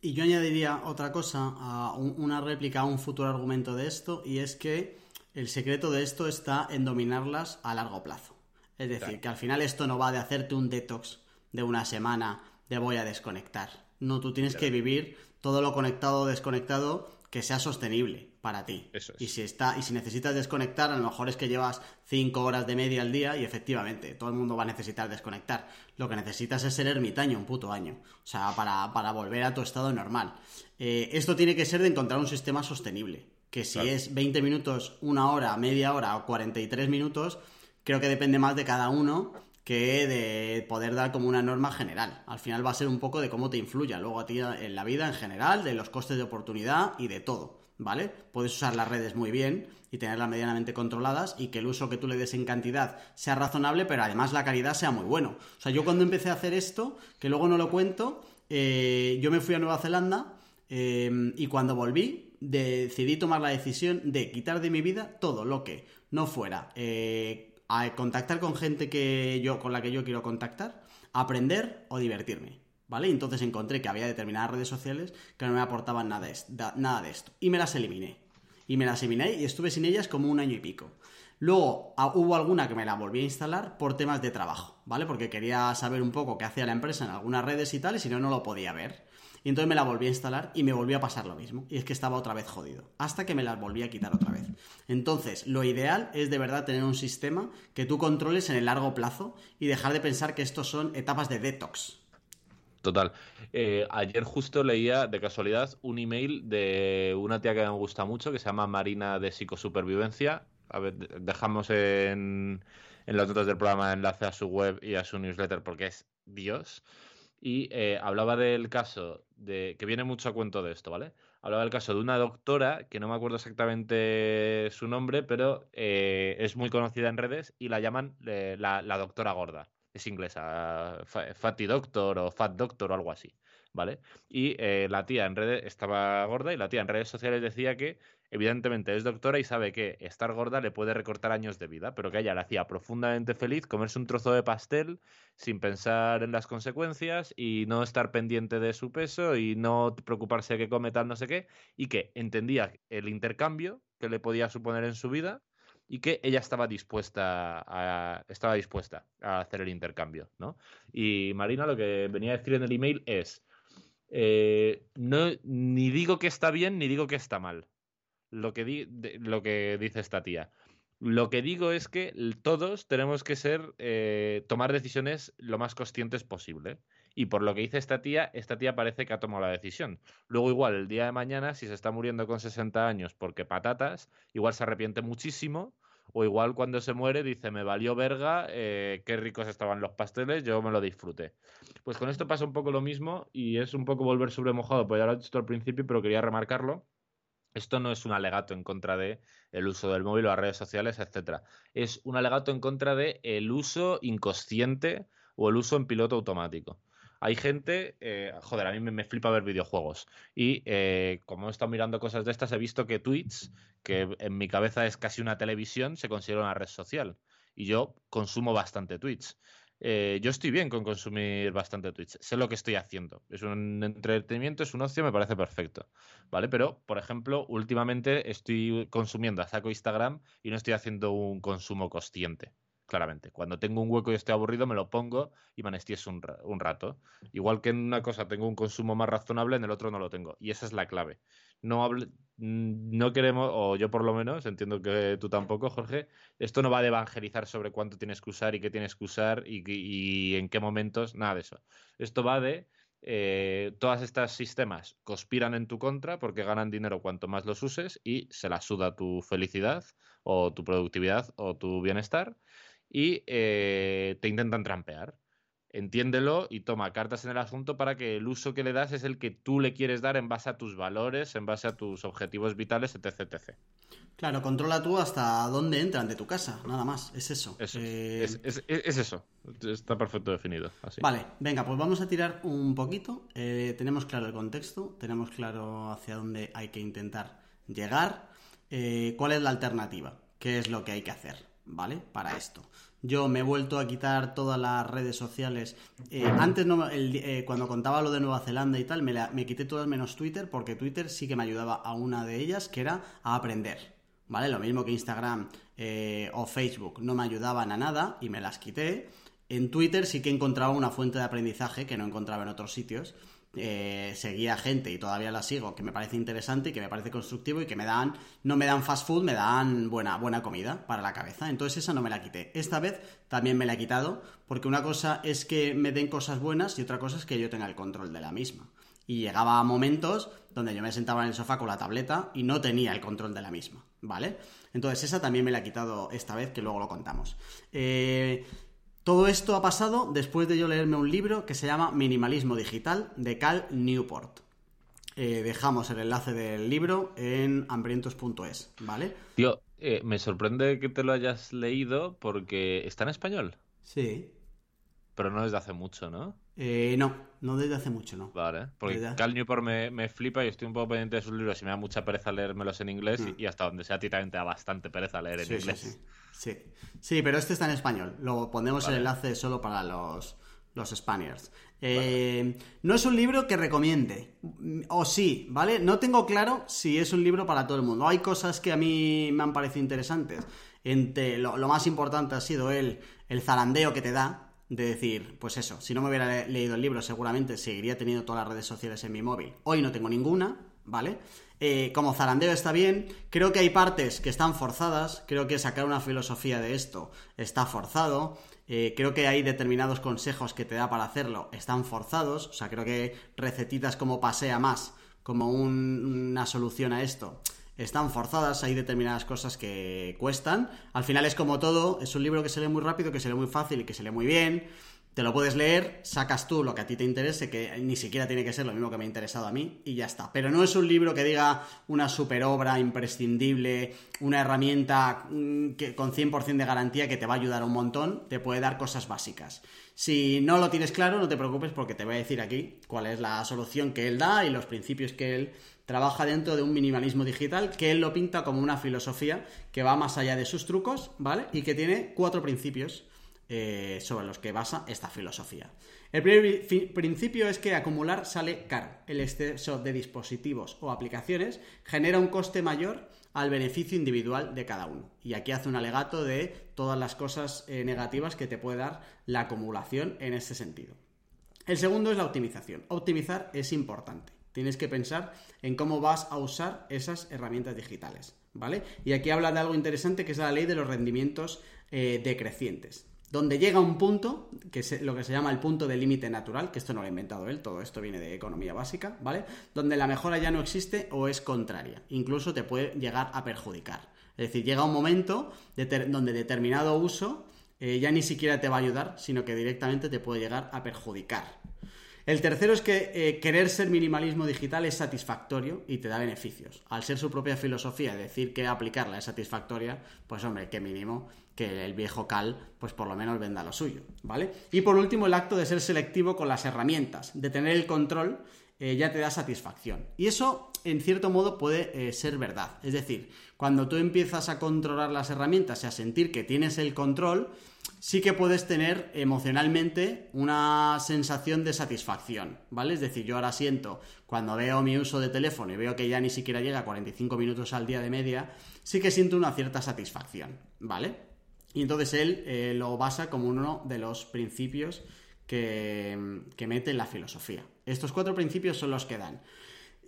Y yo añadiría otra cosa, a una réplica a un futuro argumento de esto, y es que el secreto de esto está en dominarlas a largo plazo. Es decir, que al final esto no va de hacerte un detox de una semana de voy a desconectar. No, tú tienes que vivir todo lo conectado o desconectado que sea sostenible para ti. Y si está, y si necesitas desconectar, a lo mejor es que llevas cinco horas de media al día y efectivamente, todo el mundo va a necesitar desconectar. Lo que necesitas es ser ermitaño un puto año. O sea, para, volver a tu estado normal. Eh, esto tiene que ser de encontrar un sistema sostenible. Que si es 20 minutos, una hora, media hora o 43 minutos, creo que depende más de cada uno que de poder dar como una norma general. Al final va a ser un poco de cómo te influya luego a ti en la vida en general, de los costes de oportunidad y de todo, ¿vale? Puedes usar las redes muy bien y tenerlas medianamente controladas y que el uso que tú le des en cantidad sea razonable, pero además la calidad sea muy bueno. O sea, yo cuando empecé a hacer esto, que luego no lo cuento, eh, yo me fui a Nueva Zelanda eh, y cuando volví decidí tomar la decisión de quitar de mi vida todo lo que no fuera eh, a contactar con gente que yo, con la que yo quiero contactar, aprender o divertirme. ¿Vale? Entonces encontré que había determinadas redes sociales que no me aportaban nada, nada de esto. Y me las eliminé. Y me las eliminé y estuve sin ellas como un año y pico. Luego hubo alguna que me la volví a instalar por temas de trabajo, ¿vale? Porque quería saber un poco qué hacía la empresa en algunas redes y tal, y si no, no lo podía ver. Y entonces me la volví a instalar y me volvió a pasar lo mismo. Y es que estaba otra vez jodido. Hasta que me las volví a quitar otra vez. Entonces, lo ideal es de verdad tener un sistema que tú controles en el largo plazo y dejar de pensar que estos son etapas de detox. Total. Eh, ayer justo leía de casualidad un email de una tía que me gusta mucho que se llama Marina de Psicosupervivencia. A ver, dejamos en, en las notas del programa enlace a su web y a su newsletter porque es Dios y eh, hablaba del caso de que viene mucho a cuento de esto, ¿vale? Hablaba del caso de una doctora que no me acuerdo exactamente su nombre, pero eh, es muy conocida en redes y la llaman eh, la, la, doctora gorda. Es inglesa, Fatty Doctor o Fat Doctor o algo así, ¿vale? Y la tía en redes estaba gorda y la tía en redes sociales decía que evidentemente es doctora y sabe que estar gorda le puede recortar años de vida, pero que a ella le hacía profundamente feliz comerse un trozo de pastel sin pensar en las consecuencias y no estar pendiente de su peso y no preocuparse de que come tal no sé qué, y que entendía el intercambio que le podía suponer en su vida y que ella estaba dispuesta a, estaba dispuesta a hacer el intercambio, ¿no? Y Marina lo que venía a decir en el email es, eh, no, ni digo que está bien ni digo que está mal lo que, lo que dice esta tía. Lo que digo es que todos tenemos que ser, eh, tomar decisiones lo más conscientes posible. Y por lo que dice esta tía, esta tía parece que ha tomado la decisión. Luego igual el día de mañana, si se está muriendo con 60 años porque patatas, igual se arrepiente muchísimo. O igual cuando se muere dice, me valió verga, eh, qué ricos estaban los pasteles, yo me lo disfruté. Pues con esto pasa un poco lo mismo y es un poco volver sobre mojado, pues ya lo he dicho al principio, pero quería remarcarlo Esto no es un alegato en contra de el uso del móvil o las redes sociales, etcétera. Es un alegato en contra de el uso inconsciente o el uso en piloto automático. Hay gente, eh, joder, a mí me, flipa ver videojuegos. Y eh, como he estado mirando cosas de estas, he visto que Twitch, que en mi cabeza es casi una televisión, se considera una red social. Y yo consumo bastante Twitch. Eh, yo estoy bien con consumir bastante Twitch. Sé lo que estoy haciendo. Es un entretenimiento, es un ocio, me parece perfecto. ¿Vale? Pero, por ejemplo, últimamente estoy consumiendo a saco Instagram y no estoy haciendo un consumo consciente. Claramente. Cuando tengo un hueco y estoy aburrido, me lo pongo y me un, un rato. Igual que en una cosa tengo un consumo más razonable, en el otro no lo tengo. Y esa es la clave. No hable, Mm, no queremos, o yo por lo menos, entiendo que tú tampoco, Jorge, esto no va de evangelizar sobre cuánto tienes que usar y qué tienes que usar y, en qué momentos, nada de eso. Esto va de eh, todas estas sistemas conspiran en tu contra porque ganan dinero cuanto más los uses y se la suda tu felicidad o tu productividad o tu bienestar y eh, te intentan trampear entiéndelo y toma cartas en el asunto para que el uso que le das es el que tú le quieres dar en base a tus valores, en base a tus objetivos vitales, etc. etc. Claro, controla tú hasta dónde entran de tu casa, nada más, es eso. Eh, es, eso, está perfecto definido. Así. Vale, venga, pues vamos a tirar un poquito. Eh, tenemos claro el contexto, tenemos claro hacia dónde hay que intentar llegar. Eh, ¿Cuál es la alternativa? ¿Qué es lo que hay que hacer? ¿Vale? Para esto. Yo me he vuelto a quitar todas las redes sociales. Eh, antes, eh, cuando contaba lo de Nueva Zelanda y tal, me, me quité todas menos Twitter, porque Twitter sí que me ayudaba a una de ellas, que era a aprender. ¿Vale? Lo mismo que Instagram eh, o Facebook no me ayudaban a nada y me las quité. En Twitter sí que encontraba una fuente de aprendizaje que no encontraba en otros sitios eh, seguía gente y todavía la sigo que me parece interesante y que me parece constructivo y que me dan, no me dan fast food, me dan buena, buena comida para la cabeza. Entonces esa no me la quité. Esta vez también me la he quitado porque una cosa es que me den cosas buenas y otra cosa es que yo tenga el control de la misma. Y llegaba a momentos donde yo me sentaba en el sofá con la tableta y no tenía el control de la misma, ¿vale? Entonces esa también me la he quitado esta vez, que luego lo contamos. Eh, todo esto ha pasado después de yo leerme un libro que se llama Minimalismo Digital de Cal Newport. Eh, dejamos el enlace del libro en hambrientos.es, ¿vale? Tío, eh, me sorprende que te lo hayas leído porque está en español. Sí. Pero no desde hace mucho, ¿no? Eh, no, no desde hace mucho, no. Vale, porque Cal Newport me, flipa y estoy un poco pendiente de sus libros y me da mucha pereza leérmelos en inglés y, mm. hasta donde sea a ti también te da bastante pereza leer en inglés. Sí, sí. sí, pero este está en español. Lo pondremos el enlace solo para los, los Spaniards. Eh, no es un libro que recomiende. O sí, ¿vale? No tengo claro si es un libro para todo el mundo. Hay cosas que a mí me han parecido interesantes. Entre, lo, lo más importante ha sido el, el zarandeo que te da de decir, pues eso, si no me hubiera leído el libro seguramente seguiría teniendo todas las redes sociales en mi móvil. Hoy no tengo ninguna, ¿vale? Eh, como zarandeo está bien, creo que hay partes que están forzadas, creo que sacar una filosofía de esto está forzado, eh, creo que hay determinados consejos que te da para hacerlo, están forzados, o sea, creo que recetitas como pasea más, como una solución a esto, están forzadas, hay determinadas cosas que cuestan. Al final es como todo, es un libro que se lee muy rápido, que se lee muy fácil y que se lee muy bien. Te lo puedes leer, sacas tú lo que a ti te interese, que ni siquiera tiene que ser lo mismo que me ha interesado a mí, y ya está. Pero no es un libro que diga una super obra imprescindible, una herramienta mm, que, con 100% de garantía que te va a ayudar un montón, te puede dar cosas básicas. Si no lo tienes claro, no te preocupes porque te voy a decir aquí cuál es la solución que él da y los principios que él trabaja dentro de un minimalismo digital que él lo pinta como una filosofía que va más allá de sus trucos, ¿vale? Y que tiene cuatro principios eh, sobre los que basa esta filosofía. El primer principio es que acumular sale caro. El exceso de dispositivos o aplicaciones genera un coste mayor al beneficio individual de cada uno. Y aquí hace un alegato de todas las cosas eh, negativas que te puede dar la acumulación en ese sentido. El segundo es la optimización. Optimizar es importante. Tienes que pensar en cómo vas a usar esas herramientas digitales, ¿vale? Y aquí habla de algo interesante que es la ley de los rendimientos eh, decrecientes, donde llega un punto, que es lo que se llama el punto de límite natural, que esto no lo ha inventado él, todo esto viene de economía básica, ¿vale? Donde la mejora ya no existe o es contraria, incluso te puede llegar a perjudicar. Es decir, llega un momento donde determinado uso eh, ya ni siquiera te va a ayudar, sino que directamente te puede llegar a perjudicar. El tercero es que eh, querer ser minimalismo digital es satisfactorio y te da beneficios. Al ser su propia filosofía, decir que aplicarla es satisfactoria, pues hombre, qué mínimo que el viejo Cal, pues por lo menos venda lo suyo, ¿vale? Y por último, el acto de ser selectivo con las herramientas, de tener el control, eh, ya te da satisfacción. Y eso, en cierto modo, puede eh, ser verdad. Es decir, cuando tú empiezas a controlar las herramientas y a sentir que tienes el control, sí que puedes tener emocionalmente una sensación de satisfacción, ¿vale? Es decir, yo ahora siento, cuando veo mi uso de teléfono y veo que ya ni siquiera llega a 45 minutos al día de media, sí que siento una cierta satisfacción, ¿vale? Y entonces él eh, lo basa como uno de los principios que, que mete en la filosofía. Estos cuatro principios son los que dan.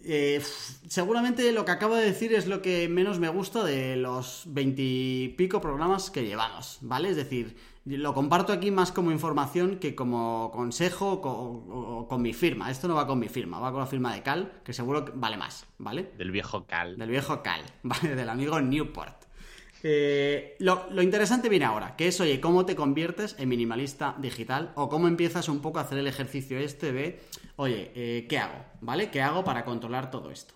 Eh, seguramente lo que acabo de decir es lo que menos me gusta de los veintipico programas que llevamos, ¿vale? Es decir, lo comparto aquí más como información que como consejo o, con mi firma. Esto no va con mi firma, va con la firma de Cal, que seguro que vale más, ¿vale? Del viejo Cal. Del viejo Cal, ¿vale? Del amigo Newport. Eh, lo, interesante viene ahora, que es, oye, cómo te conviertes en minimalista digital o cómo empiezas un poco a hacer el ejercicio este de, oye, eh, ¿qué hago? ¿Vale? ¿Qué hago para controlar todo esto?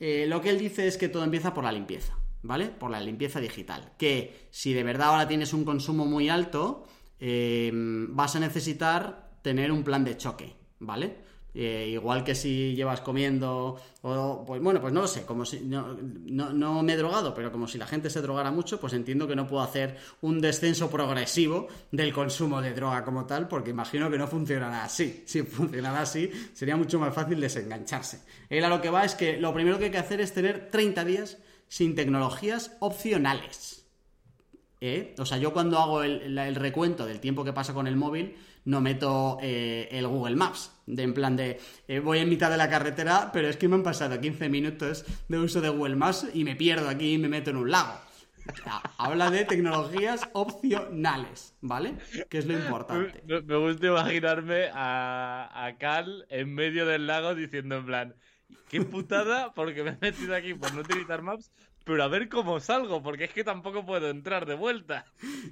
Eh, lo que él dice es que todo empieza por la limpieza, ¿vale? Por la limpieza digital. Que si de verdad ahora tienes un consumo muy alto, vas a necesitar tener un plan de choque, ¿vale? Eh, igual que si llevas comiendo, o, pues bueno, pues no lo sé, como si no, no, me he drogado, pero como si la gente se drogara mucho, pues entiendo que no puedo hacer un descenso progresivo del consumo de droga como tal, porque imagino que no funcionará así. Si funcionara así, sería mucho más fácil desengancharse. Él a lo que va es que lo primero que hay que hacer es tener 30 días sin tecnologías opcionales. ¿Eh? O sea, yo cuando hago el, recuento del tiempo que pasa con el móvil, no meto eh, el Google Maps. De en plan de eh, voy en mitad de la carretera, pero es que me han pasado 15 minutos de uso de Google Maps y me pierdo aquí y me meto en un lago. Habla de tecnologías opcionales, ¿vale? Que es lo importante. Me, gusta imaginarme a, a Cal en medio del lago diciendo en plan, qué putada porque me he metido aquí por no utilizar Maps, pero a ver cómo salgo, porque es que tampoco puedo entrar de vuelta.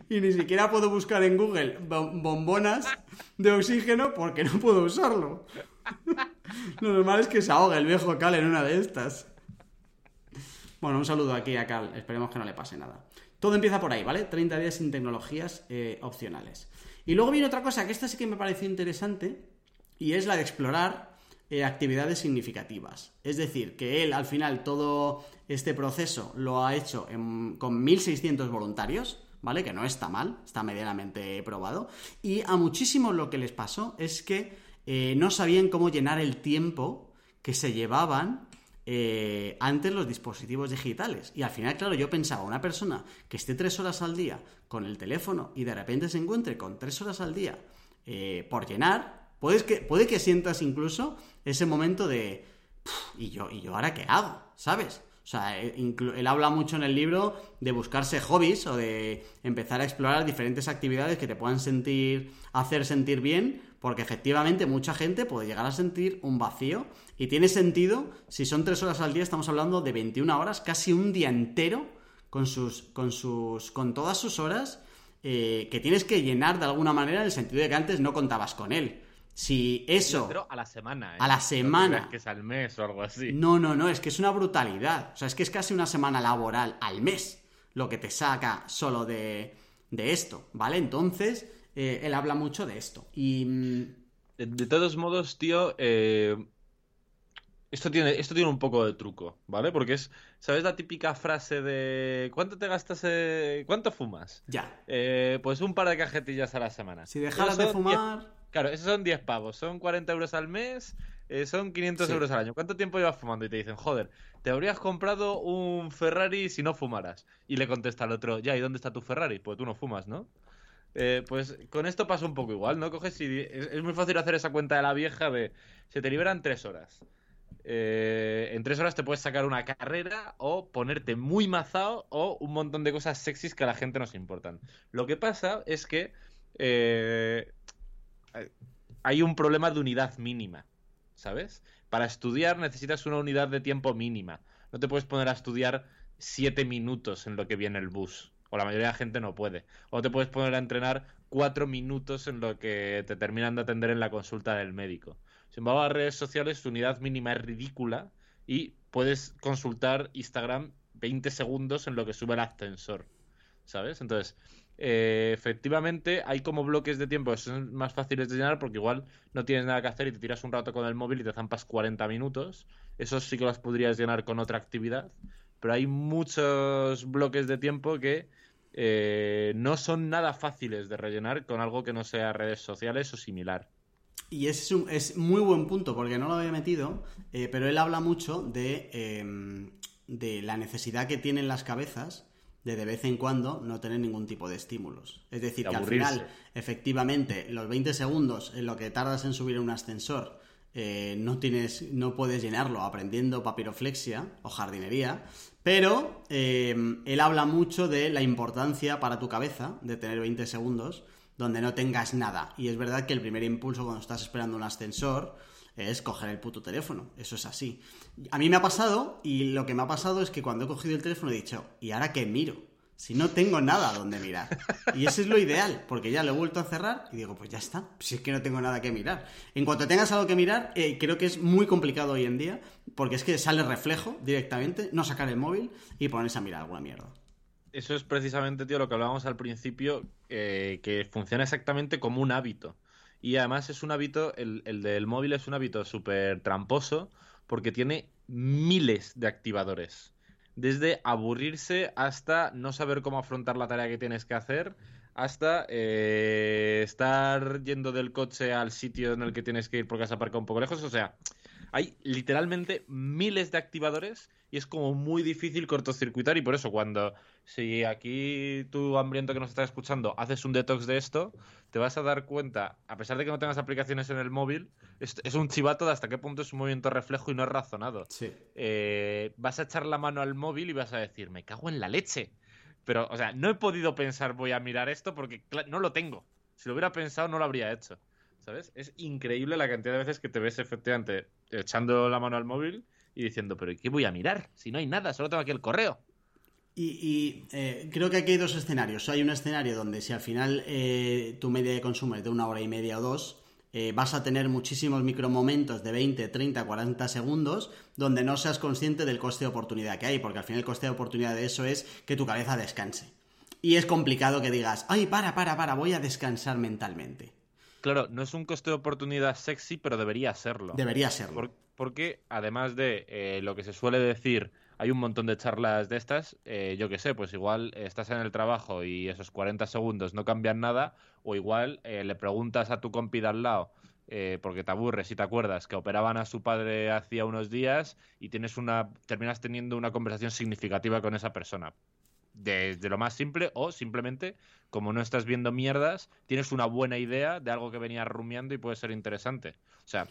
Y ni siquiera puedo buscar en Google bombonas de oxígeno porque no puedo usarlo. Lo normal es que se ahogue el viejo Cal en una de estas. Bueno, un saludo aquí a Cal, esperemos que no le pase nada. Todo empieza por ahí, ¿vale? 30 días sin tecnologías eh, opcionales. Y luego viene otra cosa que esta sí que me pareció interesante, y es la de explorar eh, actividades significativas. Es decir, que él al final todo este proceso lo ha hecho con 1.600 voluntarios, ¿vale? Que no está mal, está medianamente probado. Y a muchísimos lo que les pasó es que eh, no sabían cómo llenar el tiempo que se llevaban eh, antes los dispositivos digitales. Y al final, claro, yo pensaba, una persona que esté tres horas al día con el teléfono y de repente se encuentre con tres horas al día por llenar, puedes que, puede que sientas incluso ese momento de, ¿y yo, ¿y yo ahora qué hago? ¿Sabes? O sea, eh, él habla mucho en el libro de buscarse hobbies o de empezar a explorar diferentes actividades que te puedan sentir, hacer sentir bien, porque efectivamente mucha gente puede llegar a sentir un vacío y tiene sentido, si son tres horas al día, estamos hablando de 21 horas, casi un día entero con sus, con sus, con todas sus horas eh, que tienes que llenar de alguna manera en el sentido de que antes no contabas con él. Si eso. Pero a la semana, ¿eh? A la semana. No que es al mes o algo así. No, no, no, es que es una brutalidad. O sea, es que es casi una semana laboral al mes lo que te saca solo de, de esto, ¿vale? Entonces, eh, él habla mucho de esto. Y. Mm, de, todos modos, tío. Eh, esto tiene, esto tiene un poco de truco, ¿vale? Porque es, ¿sabes la típica frase de ¿cuánto te gastas? ¿Cuánto fumas? Ya. pues un par de cajetillas a la semana. Si dejaras de fumar... Claro, esos son 10 pavos, son 40 euros al mes, eh, son 500 euros al año. ¿Cuánto tiempo llevas fumando? Y te dicen, joder, te habrías comprado un Ferrari si no fumaras. Y le contesta al otro, ya, ¿y dónde está tu Ferrari? Pues tú no fumas, ¿no? Eh, pues con esto pasa un poco igual, ¿no? Coges y es, muy fácil hacer esa cuenta de la vieja de se te liberan 3 horas. Eh, en 3 horas te puedes sacar una carrera o ponerte muy mazado o un montón de cosas sexys que a la gente nos importan. Lo que pasa es que hay un problema de unidad mínima, ¿sabes? Para estudiar necesitas una unidad de tiempo mínima. No te puedes poner a estudiar siete minutos en lo que viene el bus. O la mayoría de la gente no puede. O te puedes poner a entrenar cuatro minutos en lo que te terminan de atender en la consulta del médico. Sin embargo, las redes sociales, su unidad mínima es ridícula y puedes consultar Instagram 20 segundos en lo que sube el ascensor, ¿sabes? Entonces, eh, efectivamente hay como bloques de tiempo que son más fáciles de llenar porque igual no tienes nada que hacer y te tiras un rato con el móvil y te zampas 40 minutos. Esos sí que los podrías llenar con otra actividad, pero hay muchos bloques de tiempo que eh, no son nada fáciles de rellenar con algo que no sea redes sociales o similar. Y es, un, es muy buen punto porque no lo había metido, eh, pero él habla mucho de, em, de la necesidad que tienen las cabezas de de vez en cuando no tener ningún tipo de estímulos. Es decir, que al final, efectivamente, los 20 segundos en lo que tardas en subir un ascensor, eh, no tienes, no puedes llenarlo aprendiendo papiroflexia o jardinería, pero em, él habla mucho de la importancia para tu cabeza de tener 20 segundos donde no tengas nada. Y es verdad que el primer impulso cuando estás esperando un ascensor es coger el puto teléfono. Eso es así. A mí me ha pasado y lo que me ha pasado es que cuando he cogido el teléfono he dicho, ¿y ahora qué miro? Si no tengo nada donde mirar. Y eso es lo ideal, porque ya lo he vuelto a cerrar y digo, pues ya está, si es que no tengo nada que mirar. En cuanto tengas algo que mirar, eh, creo que es muy complicado hoy en día, porque es que sale reflejo directamente, no sacar el móvil y ponerse a mirar alguna mierda. Eso es precisamente, tío, lo que hablábamos al principio, eh, que funciona exactamente como un hábito. Y además es un hábito, el, el del móvil es un hábito súper tramposo, porque tiene miles de activadores desde aburrirse hasta no saber cómo afrontar la tarea que tienes que hacer, hasta eh, estar yendo del coche al sitio en el que tienes que ir porque has aparcado un poco lejos. O sea, hay literalmente miles de activadores y es como muy difícil cortocircuitar y por eso cuando si aquí tú hambriento que nos estás escuchando haces un detox de esto, te vas a dar cuenta, a pesar de que no tengas aplicaciones en el móvil, es, un chivato de hasta qué punto es un movimiento reflejo y no es razonado. Sí. Eh, vas a echar la mano al móvil y vas a decir, me cago en la leche. Pero, o sea, no he podido pensar voy a mirar esto porque no lo tengo. Si lo hubiera pensado no lo habría hecho. ¿Sabes? Es increíble la cantidad de veces que te ves efectivamente echando la mano al móvil y diciendo, pero ¿qué voy a mirar? Si no hay nada, solo tengo aquí el correo. Y, eh, creo que aquí hay dos escenarios. Hay un escenario donde si al final eh, tu media de consumo es de una hora y media o dos, eh, vas a tener muchísimos micromomentos de 20, 30, 40 segundos donde no seas consciente del coste de oportunidad que hay, porque al final el coste de oportunidad de eso es que tu cabeza descanse. Y es complicado que digas, ay, para, para, para, voy a descansar mentalmente. Claro, no es un coste de oportunidad sexy, pero debería serlo. Debería serlo. porque además de lo que se suele decir hay un montón de charlas de estas, eh, yo qué sé, pues igual estás en el trabajo y esos 40 segundos no cambian nada, o igual eh, le preguntas a tu compi de al lado, eh, porque te aburres si te acuerdas, que operaban a su padre hacía unos días y tienes una, terminas teniendo una conversación significativa con esa persona. Desde lo más simple, o simplemente, como no estás viendo mierdas, tienes una buena idea de algo que venías rumiando y puede ser interesante. O sea,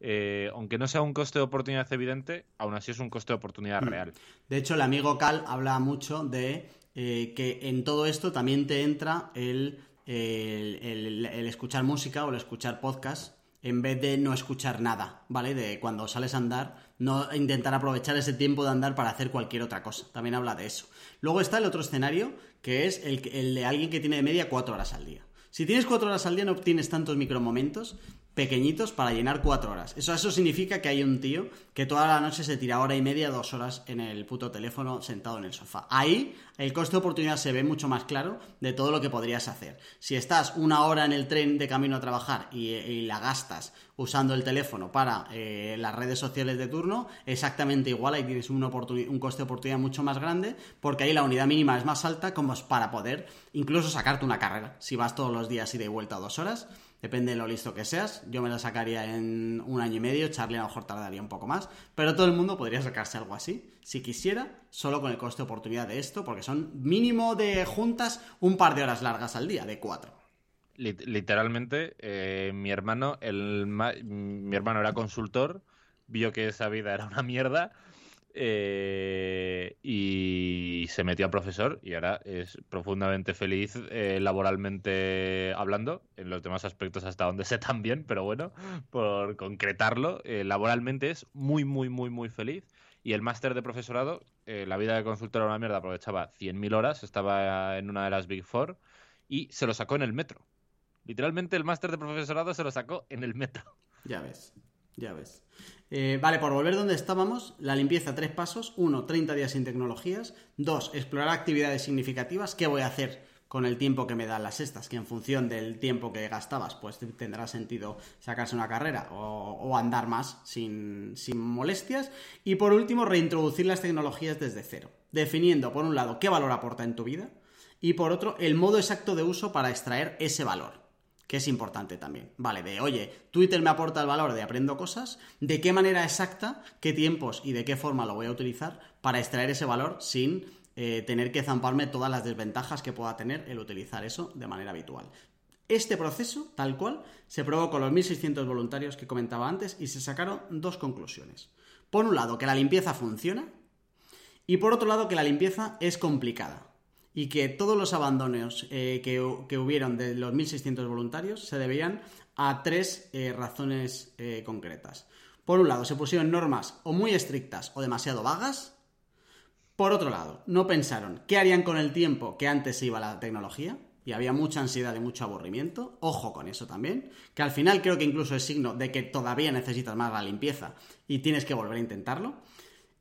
eh, aunque no sea un coste de oportunidad evidente, aún así es un coste de oportunidad mm. real. De hecho, el amigo Cal habla mucho de eh, que en todo esto también te entra el, el, escuchar música o el escuchar podcast en vez de no escuchar nada, ¿vale? De cuando sales a andar, no intentar aprovechar ese tiempo de andar para hacer cualquier otra cosa. También habla de eso. Luego está el otro escenario, que es el, el de alguien que tiene de media cuatro horas al día. Si tienes cuatro horas al día no obtienes tantos micromomentos, pequeñitos para llenar cuatro horas. Eso, eso significa que hay un tío que toda la noche se tira hora y media, dos horas en el puto teléfono sentado en el sofá. Ahí el coste de oportunidad se ve mucho más claro de todo lo que podrías hacer. Si estás una hora en el tren de camino a trabajar y, la gastas usando el teléfono para eh, las redes sociales de turno, exactamente igual, ahí tienes un, coste de oportunidad mucho más grande, porque ahí la unidad mínima es más alta como es para poder incluso sacarte una carrera. Si vas todos los días y de vuelta dos horas, Depende de lo listo que seas. Yo me la sacaría en un año y medio. Charlie a lo mejor tardaría un poco más. Pero todo el mundo podría sacarse algo así. Si quisiera, solo con el coste de oportunidad de esto. Porque son mínimo de juntas un par de horas largas al día, de cuatro. Literalmente, eh, mi hermano, el, mi hermano era consultor, vio que esa vida era una mierda eh, y se metió a profesor y ahora es profundamente feliz eh, laboralmente hablando, en los demás aspectos hasta donde sé también, pero bueno, por concretarlo, eh, laboralmente es muy, muy, muy, muy feliz. Y el máster de profesorado, la vida de consultor era una mierda, aprovechaba 100.000 horas, estaba en una de las Big Four y se lo sacó en el metro. Literalmente el máster de profesorado se lo sacó en el metro. Ya ves. Ya ves. Eh, vale, por volver donde estábamos, la limpieza tres pasos. Uno, 30 días sin tecnologías. Dos, explorar actividades significativas. ¿Qué voy a hacer con el tiempo que me dan las estas? Que en función del tiempo que gastabas, pues tendrá sentido sacarse una carrera o, andar más sin, sin molestias. Y por último, reintroducir las tecnologías desde cero. Definiendo, por un lado, qué valor aporta en tu vida. Y por otro, el modo exacto de uso para extraer ese valor que es importante también. Vale, de oye, Twitter me aporta el valor de aprendo cosas, de qué manera exacta, qué tiempos y de qué forma lo voy a utilizar para extraer ese valor sin eh, tener que zamparme todas las desventajas que pueda tener el utilizar eso de manera habitual. Este proceso, tal cual, se probó con los 1.600 voluntarios que comentaba antes y se sacaron dos conclusiones. Por un lado, que la limpieza funciona y por otro lado, que la limpieza es complicada y que todos los abandonos eh, que, hubieron de los 1.600 voluntarios se debían a tres eh, razones eh, concretas. Por un lado, se pusieron normas o muy estrictas o demasiado vagas. Por otro lado, no pensaron qué harían con el tiempo que antes iba la tecnología y había mucha ansiedad y mucho aburrimiento. Ojo con eso también, que al final creo que incluso es signo de que todavía necesitas más la limpieza y tienes que volver a intentarlo.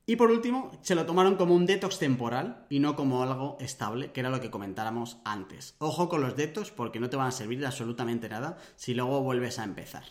Y por último, se lo tomaron como un detox temporal y no como algo estable, que era lo que comentáramos antes. Ojo con los detox porque no te van a servir de absolutamente nada si luego vuelves a empezar.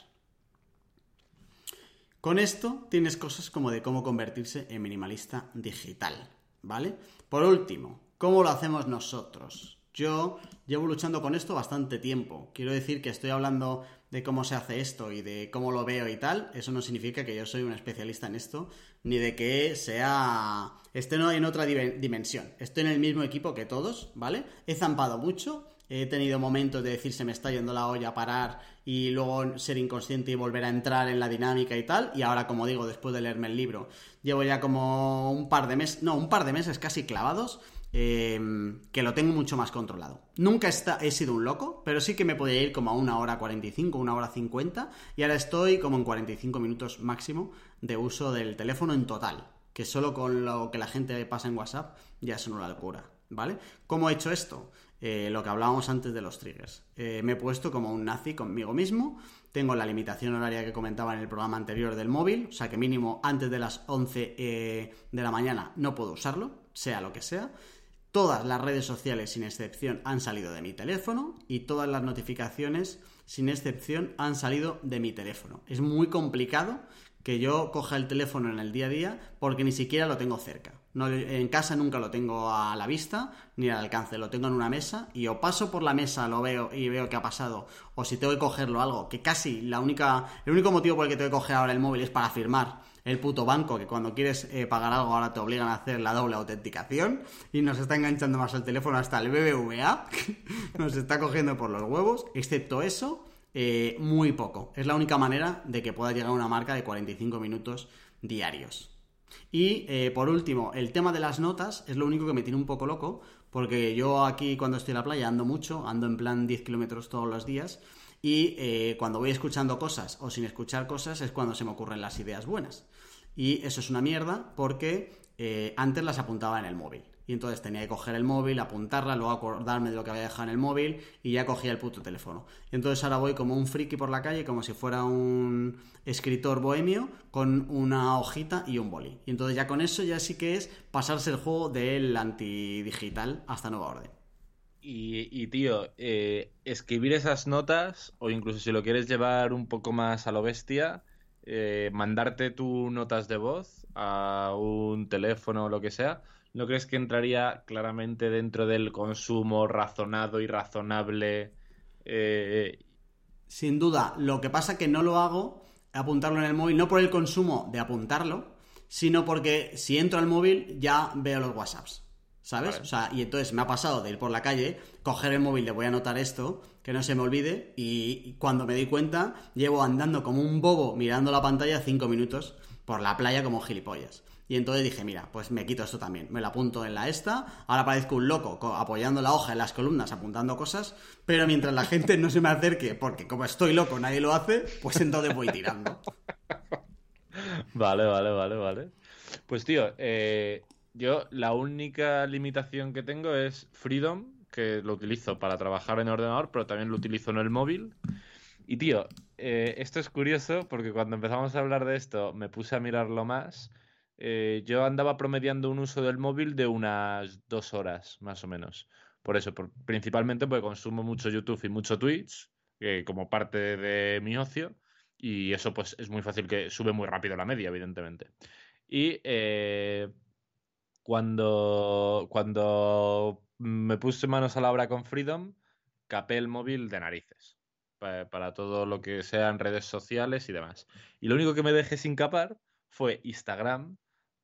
Con esto tienes cosas como de cómo convertirse en minimalista digital, ¿vale? Por último, ¿cómo lo hacemos nosotros? Yo llevo luchando con esto bastante tiempo. Quiero decir que estoy hablando de cómo se hace esto y de cómo lo veo y tal. Eso no significa que yo soy un especialista en esto, ni de que sea... Esté en otra dimensión. Estoy en el mismo equipo que todos, ¿vale? He zampado mucho, he tenido momentos de decir se me está yendo la olla, parar y luego ser inconsciente y volver a entrar en la dinámica y tal. Y ahora, como digo, después de leerme el libro, llevo ya como un par de meses, no, un par de meses casi clavados Em, que lo tengo mucho más controlado. Nunca he sido un loco, pero sí que me podía ir como a una hora 45, una hora 50, y ahora estoy como en 45 minutos máximo de uso del teléfono en total, que solo con lo que la gente pasa en WhatsApp ya es una locura, ¿vale? ¿Cómo he hecho esto? Eh, lo que hablábamos antes de los triggers. Eh, me he puesto como un nazi conmigo mismo, tengo la limitación horaria que comentaba en el programa anterior del móvil, o sea que mínimo antes de las 11 eh, de la mañana no puedo usarlo, sea lo que sea. Todas las redes sociales, sin excepción, han salido de mi teléfono y todas las notificaciones, sin excepción, han salido de mi teléfono. Es muy complicado que yo coja el teléfono en el día a día porque ni siquiera lo tengo cerca. en casa nunca lo tengo a la vista ni al alcance, lo tengo en una mesa y o paso por la mesa, lo veo y veo qué ha pasado, o si tengo que cogerlo algo, que casi la única, el único motivo por el que tengo que coger ahora el móvil es para firmar el puto banco, que cuando quieres eh, pagar algo ahora te obligan a hacer la doble autenticación y nos está enganchando más el teléfono hasta el BBVA, nos está cogiendo por los huevos, excepto eso, eh, muy poco. Es la única manera de que pueda llegar una marca de 45 minutos diarios. Y eh, por último, el tema de las notas es lo único que me tiene un poco loco, porque yo aquí cuando estoy en la playa ando mucho, ando en plan 10 kilómetros todos los días, y cuando voy escuchando cosas o sin escuchar cosas es cuando se me ocurren las ideas buenas. Y eso es una mierda porque eh, antes las apuntaba en el móvil. Y entonces tenía que coger el móvil, apuntarla, luego acordarme de lo que había dejado en el móvil y ya cogía el puto teléfono. Y entonces ahora voy como un friki por la calle, como si fuera un escritor bohemio, con una hojita y un boli. Y entonces ya con eso ya sí que es pasarse el juego del antidigital hasta nueva orden. Y, tío, eh, escribir esas notas, o incluso si lo quieres llevar un poco más a lo bestia, eh, mandarte tus notas de voz a un teléfono o lo que sea, ¿no crees que entraría claramente dentro del consumo razonado y razonable? Eh, Sin duda, lo que pasa que no lo hago apuntarlo en el móvil, no por el consumo de apuntarlo, sino porque si entro al móvil ya veo los WhatsApps. ¿Sabes? O sea, y entonces me ha pasado de ir por la calle, coger el móvil, le voy a anotar esto, que no se me olvide, y cuando me doy cuenta, llevo andando como un bobo mirando la pantalla cinco minutos por la playa como gilipollas. Y entonces dije, mira, pues me quito esto también. Me lo apunto en la esta. Ahora parezco un loco apoyando la hoja en las columnas, apuntando cosas. Pero mientras la gente no se me acerque, porque como estoy loco, nadie lo hace, pues entonces voy tirando. Vale, vale, vale, vale. Pues tío, eh, yo la única limitación que tengo es Freedom, que lo utilizo para trabajar en ordenador, pero también lo utilizo en el móvil. Y tío, eh, esto es curioso porque cuando empezamos a hablar de esto me puse a mirarlo más. Eh, yo andaba promediando un uso del móvil de unas dos horas, más o menos. Por eso, principalmente porque consumo mucho YouTube y mucho Twitch, como parte de mi ocio, y eso pues es muy fácil que sube muy rápido la media, evidentemente. Y eh, cuando, cuando me puse manos a la obra con Freedom, capé el móvil de narices para, todo lo que sean redes sociales y demás. Y lo único que me dejé sin capar fue Instagram,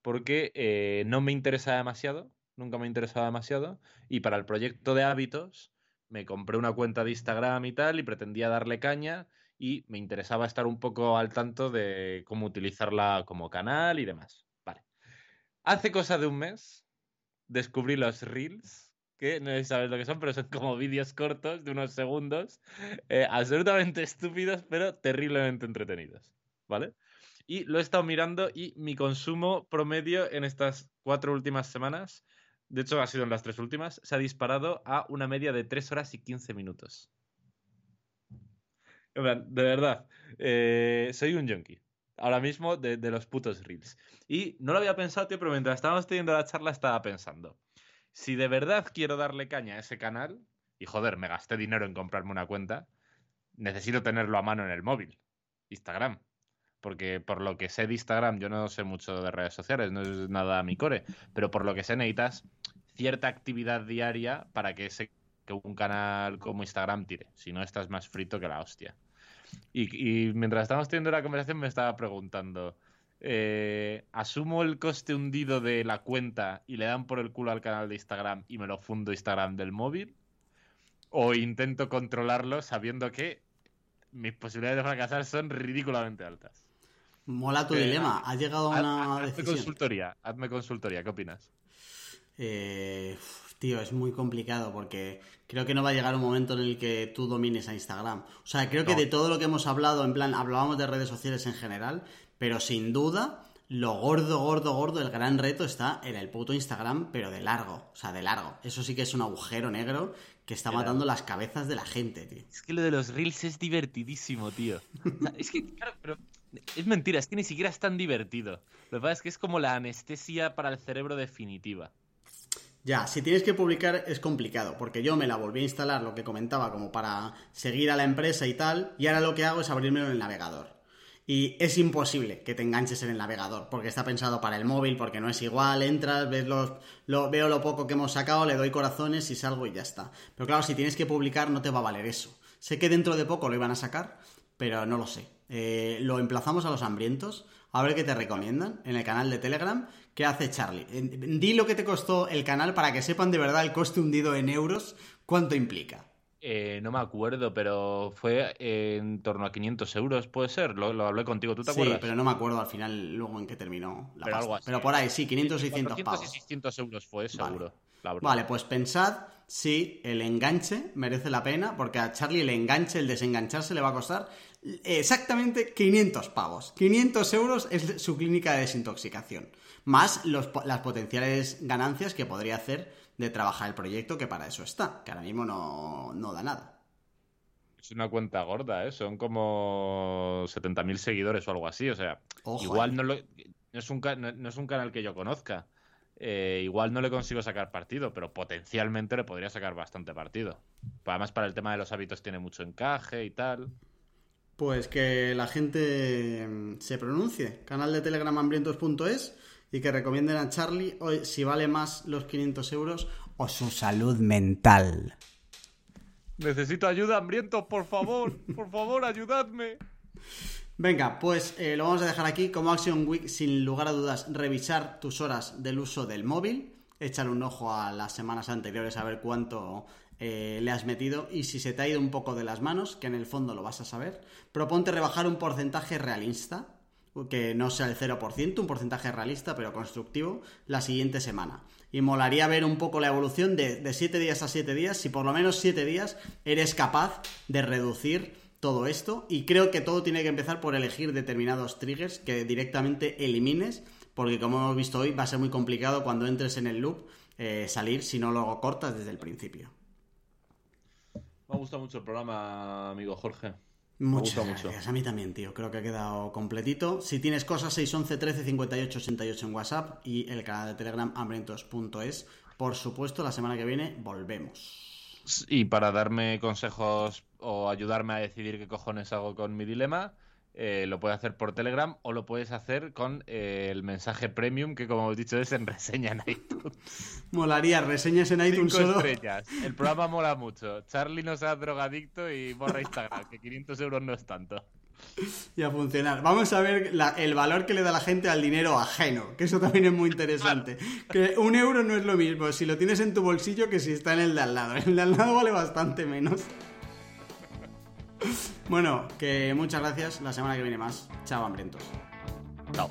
porque eh, no me interesa demasiado, nunca me interesaba demasiado, y para el proyecto de hábitos me compré una cuenta de Instagram y tal, y pretendía darle caña, y me interesaba estar un poco al tanto de cómo utilizarla como canal y demás. Vale. Hace cosa de un mes descubrí los Reels que no sabes lo que son, pero son como vídeos cortos de unos segundos, eh, absolutamente estúpidos, pero terriblemente entretenidos, ¿vale? Y lo he estado mirando y mi consumo promedio en estas cuatro últimas semanas, de hecho ha sido en las tres últimas, se ha disparado a una media de tres horas y quince minutos. De verdad, eh, soy un junkie. Ahora mismo de, de, los putos reels. Y no lo había pensado, tío, pero mientras estábamos teniendo la charla estaba pensando si de verdad quiero darle caña a ese canal, y joder, me gasté dinero en comprarme una cuenta, necesito tenerlo a mano en el móvil, Instagram. Porque por lo que sé de Instagram, yo no sé mucho de redes sociales, no es nada mi core, pero por lo que sé necesitas cierta actividad diaria para que, ese, que un canal como Instagram tire. Si no, estás más frito que la hostia. Y, y mientras estábamos teniendo la conversación me estaba preguntando, eh, asumo el coste hundido de la cuenta y le dan por el culo al canal de Instagram y me lo fundo Instagram del móvil, o intento controlarlo sabiendo que mis posibilidades de fracasar son ridículamente altas. Mola tu eh, dilema. ¿Has llegado a una hazme consultoría, hazme consultoría. ¿Qué opinas? Eh, tío, es muy complicado porque creo que no va a llegar un momento en el que tú domines a Instagram. O sea, creo que de todo lo que hemos hablado, en plan, hablábamos de redes sociales en general, pero sin duda, lo gordo, gordo, gordo, el gran reto está en el puto Instagram, pero de largo. O sea, de largo. Eso sí que es un agujero negro que está matando las cabezas de la gente, tío. Es que lo de los reels es divertidísimo, tío. es que, claro, pero es mentira, es que ni siquiera es tan divertido. Lo que pasa es que es como la anestesia para el cerebro definitiva. Ya, si tienes que publicar es complicado, porque yo me la volví a instalar, lo que comentaba, como para seguir a la empresa y tal, y ahora lo que hago es abrirme en el navegador. Y es imposible que te enganches en el navegador, porque está pensado para el móvil, porque no es igual, entras, ves los, lo, veo lo poco que hemos sacado, le doy corazones y salgo y ya está. Pero claro, si tienes que publicar no te va a valer eso. Sé que dentro de poco lo iban a sacar, pero no lo sé. Eh, lo emplazamos a los hambrientos, a ver qué te recomiendan en el canal de Telegram. ¿Qué hace Charlie? Di lo que te costó el canal para que sepan de verdad el coste hundido en euros, cuánto implica. Eh, no me acuerdo, pero fue en torno a 500 euros, puede ser. Lo, hablé contigo, ¿tú te acuerdas? Sí, pero no me acuerdo al final luego en qué terminó la pero, pero por ahí, sí, 500 y 600 pavos. y 600 euros fue, seguro. Vale. pues pensad si el enganche merece la pena, porque a Charlie el enganche, el desengancharse le va a costar exactamente 500 pavos. 500 euros es su clínica de desintoxicación. Más las potenciales ganancias que podría hacer de trabajar el proyecto, que para eso está, que ahora mismo no, da nada. Es una cuenta gorda, ¿eh? Son como 70.000 seguidores o algo así. O sea, igual eh. no, no, es un, no, es un canal que yo conozca. Eh, igual no le consigo sacar partido, pero potencialmente le podría sacar bastante partido. Además, para el tema de los hábitos tiene mucho encaje y tal. Pues que la gente mm, se pronuncie. Canal de Telegram hambrientos.es y que recomienden a Charlie hoy si vale más los 500 euros o su salud mental. Necesito ayuda, hambriento, por favor, por favor, ayudadme. Venga, pues eh, lo vamos a dejar aquí como Action Week, sin lugar a dudas, revisar tus horas del uso del móvil, echar un ojo a las semanas anteriores a ver cuánto eh, le has metido y si se te ha ido un poco de las manos, que en el fondo lo vas a saber, proponte rebajar un porcentaje realista que no sea el 0%, un porcentaje realista pero constructivo, la siguiente semana. Y molaría ver un poco la evolución de, 7 días a 7 días, si por lo menos 7 días eres capaz de reducir todo esto. Y creo que todo tiene que empezar por elegir determinados triggers que directamente elimines, porque como hemos visto hoy va a ser muy complicado cuando entres en el loop eh, salir si no lo cortas desde el principio. Me ha gustado mucho el programa, amigo Jorge. Muchas gustó mucho. gracias. A mí también, tío. Creo que ha quedado completito. Si tienes cosas, 611 13 58 88 en WhatsApp y el canal de Telegram hambrientos.es. Por supuesto, la semana que viene volvemos. Y para darme consejos o ayudarme a decidir qué cojones hago con mi dilema, eh, lo puedes hacer por Telegram o lo puedes hacer con eh, el mensaje premium que, como hemos dicho, es en reseña en iTunes. Molaría reseñas en iTunes Cinco solo. estrellas. El programa mola mucho. Charlie no sea drogadicto y borra Instagram, que 500 euros no es tanto. y a funcionar. Vamos a ver la- el valor que le da la gente al dinero ajeno, que eso también es muy interesante. Que un euro no es lo mismo si lo tienes en tu bolsillo que si está en el de al lado. El de al lado vale bastante menos. Bueno, que muchas gracias. La semana que viene más. Chao, hambrientos. Chao.